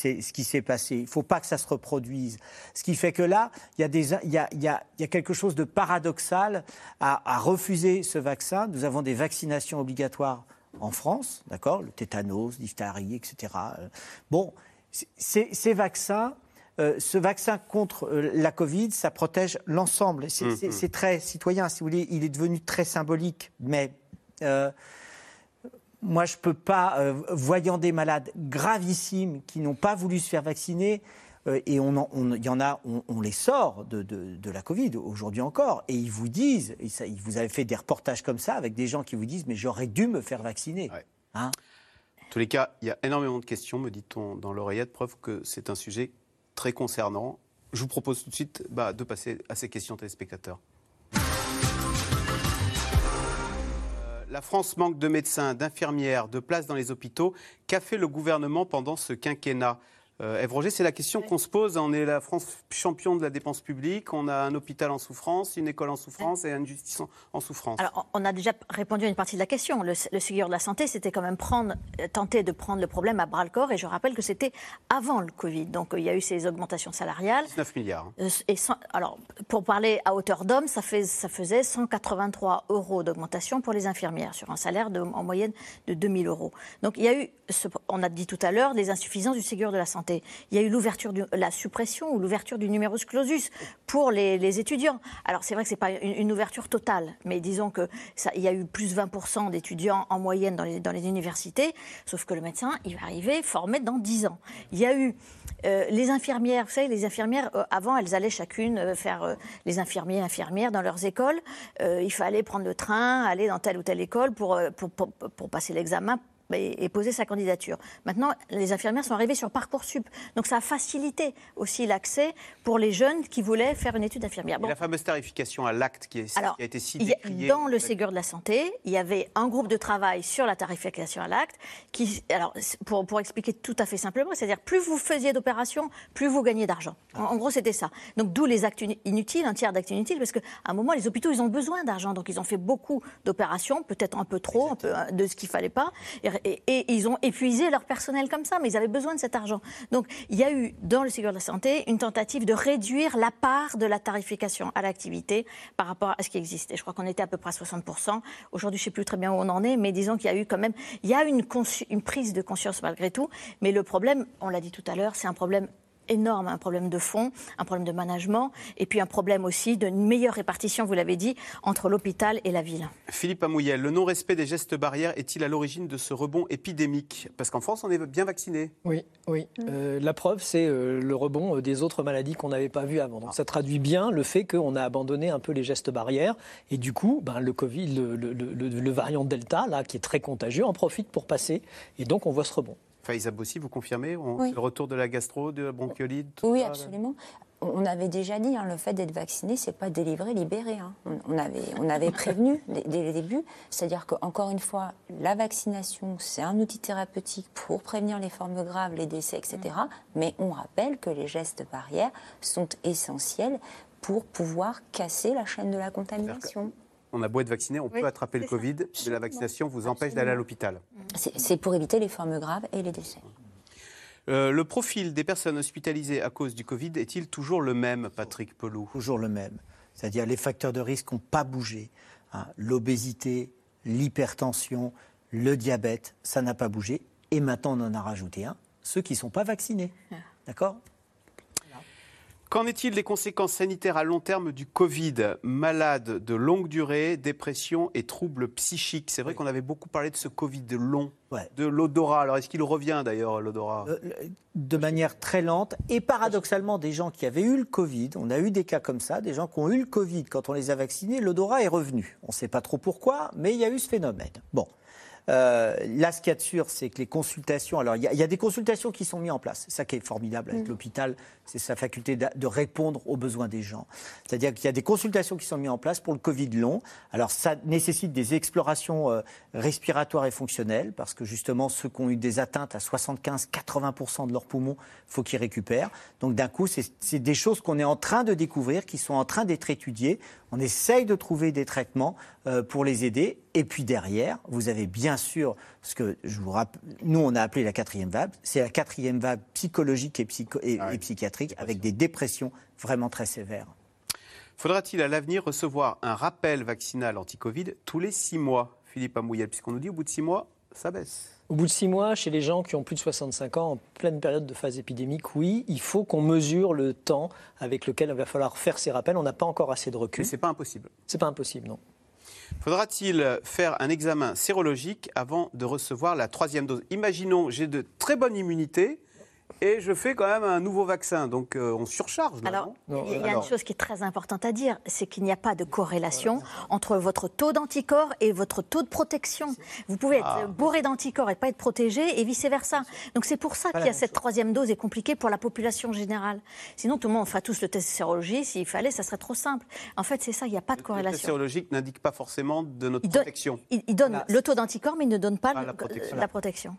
s'est passé. Il ne faut pas que ça se reproduise. Ce qui fait que là, il y a, des, il y a, il y a, il y a quelque chose de paradoxal à, à, refuser ce vaccin. Nous avons des vaccinations obligatoires en France, d'accord Le tétanos, diphtérie, etc. Bon, ces, vaccins... Euh, ce vaccin contre euh, la Covid, ça protège l'ensemble. C'est mmh, mmh. très citoyen, si vous voulez. Il est devenu très symbolique, mais euh, moi, je ne peux pas, euh, voyant des malades gravissimes qui n'ont pas voulu se faire vacciner, euh, et on, il y en a, on, les sort de, de, la Covid aujourd'hui encore, et ils vous disent, et ça, vous avez fait des reportages comme ça avec des gens qui vous disent, mais j'aurais dû me faire vacciner. Hein? En tous les cas, il y a énormément de questions, me dit-on dans l'oreillette, preuve que c'est un sujet très concernant. Je vous propose tout de suite bah, de passer à ces questions téléspectateurs. La France manque de médecins, d'infirmières, de places dans les hôpitaux. Qu'a fait le gouvernement pendant ce quinquennat? Euh, Roger, c'est la question qu'on se pose. On est la France champion de la dépense publique. On a un hôpital en souffrance, une école en souffrance et une justice en, souffrance. Alors, on a déjà répondu à une partie de la question. Le, le Ségur de la santé, c'était quand même prendre, euh, tenter de prendre le problème à bras le corps. Et je rappelle que c'était avant le Covid. Donc, il y a eu ces augmentations salariales. 19 milliards. Hein. Euh, et alors, pour parler à hauteur d'homme, ça, fait, ça faisait 183 euros d'augmentation pour les infirmières sur un salaire de, en moyenne de 2000 euros. Donc, il y a eu, on a dit tout à l'heure, les insuffisances du Ségur de la santé. Il y a eu l'ouverture, la suppression ou l'ouverture du numerus clausus pour les, étudiants. Alors c'est vrai que c'est pas une, ouverture totale, mais disons que ça, il y a eu plus 20% d'étudiants en moyenne dans les, universités, sauf que le médecin, il va arriver formé dans 10 ans. Il y a eu euh, les infirmières, vous savez, les infirmières, euh, avant, elles allaient chacune euh, faire les infirmiers, infirmières dans leurs écoles. il fallait prendre le train, aller dans telle ou telle école pour passer l'examen et, et poser sa candidature. Maintenant, les infirmières sont arrivées sur Parcoursup. Donc ça a facilité aussi l'accès pour les jeunes qui voulaient faire une étude d'infirmière. Et la fameuse tarification à l'acte qui, qui a été si décriée. dans le Ségur de la santé, il y avait un groupe de travail sur la tarification à l'acte qui, alors, c'est- pour, pour expliquer tout à fait simplement, c'est-à-dire plus vous faisiez d'opérations, plus vous gagnez d'argent. En, en gros, c'était ça. Donc d'où les actes inutiles, un tiers d'actes inutiles, parce qu'à un moment, les hôpitaux, ils ont besoin d'argent, donc ils ont fait beaucoup d'opérations, peut-être un peu trop, un peu euh, de ce qu'il fallait pas, et, et- ils ont épuisé leur personnel comme ça, mais ils avaient besoin de cet argent. Donc il y a eu dans le Ségur de la santé une tentative de réduire la part de la tarification à l'activité par rapport à ce qui existait. Je crois qu'on était à peu près à 60%. Aujourd'hui, je ne sais plus très bien où on en est, mais disons qu'il y a eu quand même, il y a une prise de conscience malgré tout. Mais le problème, on l'a dit tout à l'heure, c'est un problème énorme, un problème de fond, un problème de management, et puis un problème aussi d'une meilleure répartition, vous l'avez dit, entre l'hôpital et la ville. Philippe Amouyel, le non-respect des gestes barrières est-il à l'origine de ce rebond épidémique? Parce qu'en France, on est bien vacciné. Oui, oui. Euh, la preuve, c'est euh, le rebond euh, des autres maladies qu'on n'avait pas vues avant. Donc ça traduit bien le fait qu'on a abandonné un peu les gestes barrières. Et du coup, ben, le Covid, le, le- le- le variant Delta, là, qui est très contagieux, en profite pour passer. Et donc, on voit ce rebond. Faïza Bossi, vous confirmez On- Oui. Le retour de la gastro, de la bronchiolite Oui, ça, là absolument. On avait déjà dit, hein, le fait d'être vacciné, c'est pas délivrer, libérer. hein. On, on avait, on avait prévenu dès, dès le début. C'est-à-dire qu'encore une fois, la vaccination, c'est un outil thérapeutique pour prévenir les formes graves, les décès, etc. Mais on rappelle que les gestes barrières sont essentiels pour pouvoir casser la chaîne de la contamination. On a beau être vacciné, on Oui, peut attraper le ça. Covid, mais la vaccination vous empêche d'aller à l'hôpital. C'est c'est pour éviter les formes graves et les décès. Euh, le profil des personnes hospitalisées à cause du Covid est-il toujours le même, Patrick Pelou Toujours le même. C'est-à-dire les facteurs de risque n'ont pas bougé. hein. L'obésité, l'hypertension, le diabète, ça n'a pas bougé. Et maintenant, on en a rajouté un, ceux qui ne sont pas vaccinés. D'accord? Qu'en est-il des conséquences sanitaires à long terme du Covid? Malades de longue durée, dépression et troubles psychiques. C'est vrai qu'on avait beaucoup parlé de ce Covid long, de l'odorat. Alors est-ce qu'il revient d'ailleurs, l'odorat? Euh, de manière très lente. Et paradoxalement, des gens qui avaient eu le Covid, on a eu des cas comme ça, des gens qui ont eu le Covid, quand on les a vaccinés, l'odorat est revenu. On ne sait pas trop pourquoi, mais il y a eu ce phénomène. Bon. Euh, là, ce qu'il y a de sûr, c'est que les consultations. Alors, il y, a- il y a des consultations qui sont mises en place. C'est ça qui est formidable avec Mm. l'hôpital, c'est sa faculté de répondre aux besoins des gens. C'est-à-dire qu'il y a des consultations qui sont mises en place pour le Covid long. Alors, ça nécessite des explorations euh, respiratoires et fonctionnelles, parce que justement, ceux qui ont eu des atteintes à 75-80% de leurs poumons, faut qu'ils récupèrent. Donc, d'un coup, c'est c'est des choses qu'on est en train de découvrir, qui sont en train d'être étudiées. On essaye de trouver des traitements euh, pour les aider. Et puis derrière, vous avez bien sûr ce que je vous rappelle, nous on a appelé la quatrième vague, c'est la quatrième vague psychologique et, psycho- et- et psychiatrique avec des dépressions vraiment très sévères. Faudra-t-il à l'avenir recevoir un rappel vaccinal anti-Covid tous les six mois, Philippe Amouyel Puisqu'on nous dit au bout de six mois, ça baisse? Au bout de six mois, chez les gens qui ont plus de 65 ans, en pleine période de phase épidémique, oui, il faut qu'on mesure le temps avec lequel il va falloir faire ces rappels. On n'a pas encore assez de recul. Mais c'est pas impossible. C'est pas impossible, non. Faudra-t-il faire un examen sérologique avant de recevoir la troisième dose? Imaginons, j'ai de très bonne immunité et je fais quand même un nouveau vaccin, donc euh, on surcharge. là, Alors, non? il y a Alors, une chose qui est très importante à dire, c'est qu'il n'y a pas de corrélation entre votre taux d'anticorps et votre taux de protection. Vous pouvez être Ah. bourré d'anticorps et pas être protégé, et vice-versa. Donc c'est pour ça qu'il y a cette troisième dose est compliquée pour la population générale. Sinon, tout le monde ferait tous le test de sérologie. S'il fallait, ça serait trop simple. En fait, c'est ça, il n'y a pas de Le test corrélation. sérologique n'indique pas forcément de notre Il donne- protection. Il, il donne le taux d'anticorps, mais il ne donne pas, Pas le- la protection. la protection.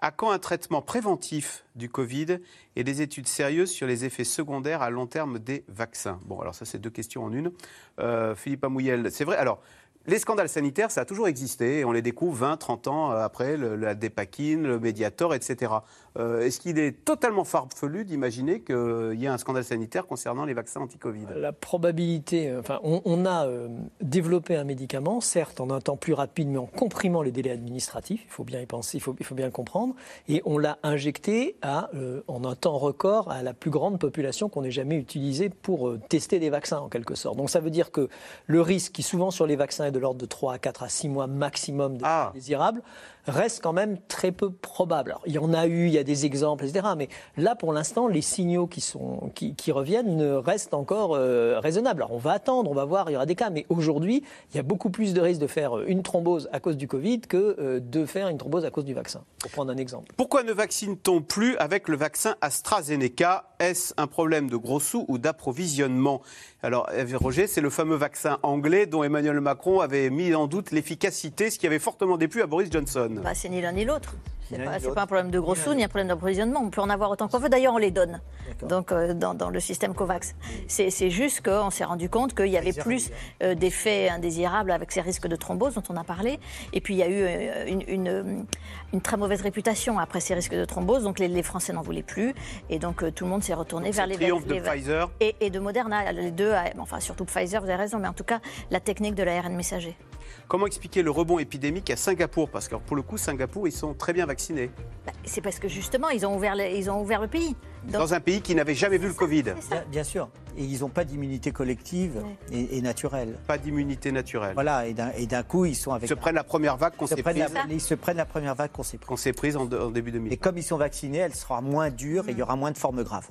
À quand un traitement préventif du Covid et des études sérieuses sur les effets secondaires à long terme des vaccins? Bon, alors ça, c'est deux questions en une. Euh, Philippe Amouyel, c'est vrai. Alors, les scandales sanitaires, ça a toujours existé on les découvre 20, 30 ans après, le- la dépakine, le Mediator, etc. Euh, Est-ce qu'il est totalement farfelu d'imaginer qu'il y ait un scandale sanitaire concernant les vaccins anti-Covid? La probabilité, euh, enfin, on, on a euh, développé un médicament, certes en un temps plus rapide, mais en comprimant les délais administratifs, il faut bien y penser, il faut, il faut bien le comprendre, et on l'a injecté à, euh, en un temps record à la plus grande population qu'on ait jamais utilisée pour tester des vaccins, en quelque sorte. Donc ça veut dire que le risque qui souvent sur les vaccins est de l'ordre de 3 à 4 à 6 mois maximum de Ah. désirables, reste quand même très peu probable. Alors, il y en a eu, il y a des exemples, etc. Mais là, pour l'instant, les signaux qui, sont, qui, reviennent restent encore euh, raisonnables. Alors, on va attendre, on va voir, il y aura des cas. Mais aujourd'hui, il y a beaucoup plus de risques de faire une thrombose à cause du Covid que euh, de faire une thrombose à cause du vaccin, pour prendre un exemple. Pourquoi ne vaccine-t-on plus avec le vaccin AstraZeneca? Est-ce un problème de gros sous ou d'approvisionnement? Alors, Roger, c'est le fameux vaccin anglais dont Emmanuel Macron avait mis en doute l'efficacité, ce qui avait fortement déplu à Boris Johnson. Bah, c'est ni l'un ni l'autre. C'est pas, pas un problème de gros sous ni un problème d'approvisionnement. On peut en avoir autant qu'on veut. D'ailleurs, on les donne. Donc, euh, dans, dans le système COVAX. C'est, juste qu'on s'est rendu compte qu'il y avait plus euh, d'effets indésirables avec ces risques de thrombose dont on a parlé. Et puis, il y a eu euh, une, une, une très mauvaise réputation après ces risques de thrombose. Donc, les, les Français n'en voulaient plus. Et donc, tout le monde s'est retourné Donc, vers les le triomphe de les- Pfizer. et, et de Moderna. Les deux, enfin, surtout Pfizer, vous avez raison. Mais en tout cas, la technique de l'ARN messager. Comment expliquer le rebond épidémique à Singapour? Parce que pour le coup, Singapour, ils sont très bien vaccinés. Bah, c'est parce que justement, ils ont ouvert, le, ils ont ouvert le pays. Donc, Dans un pays qui n'avait jamais vu le Covid. Bien, bien sûr. Et ils n'ont pas d'immunité collective et, et naturelle. Pas d'immunité naturelle. Voilà, et d'un et d'un coup, ils sont avec. Ils se prennent la première vague qu'on s'est prise, la- ils se prennent la première vague qu'on s'est prise. qu'on s'est prise en, en début 2000. Et comme ils sont vaccinés, elle sera moins dure et il y aura moins de formes graves.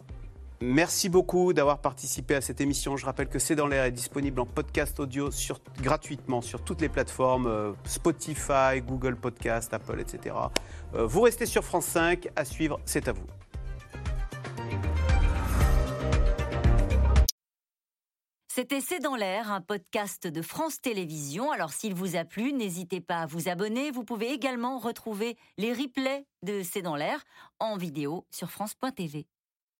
Merci beaucoup d'avoir participé à cette émission. Je rappelle que C'est dans l'air est disponible en podcast audio gratuitement sur toutes les plateformes euh, Spotify, Google Podcast, Apple, etc. Euh, vous restez sur France 5. À suivre, c'est à vous. C'était C'est dans l'air, un podcast de France Télévisions. Alors s'il vous a plu, n'hésitez pas à vous abonner. Vous pouvez également retrouver les replays de C'est dans l'air en vidéo sur France.tv.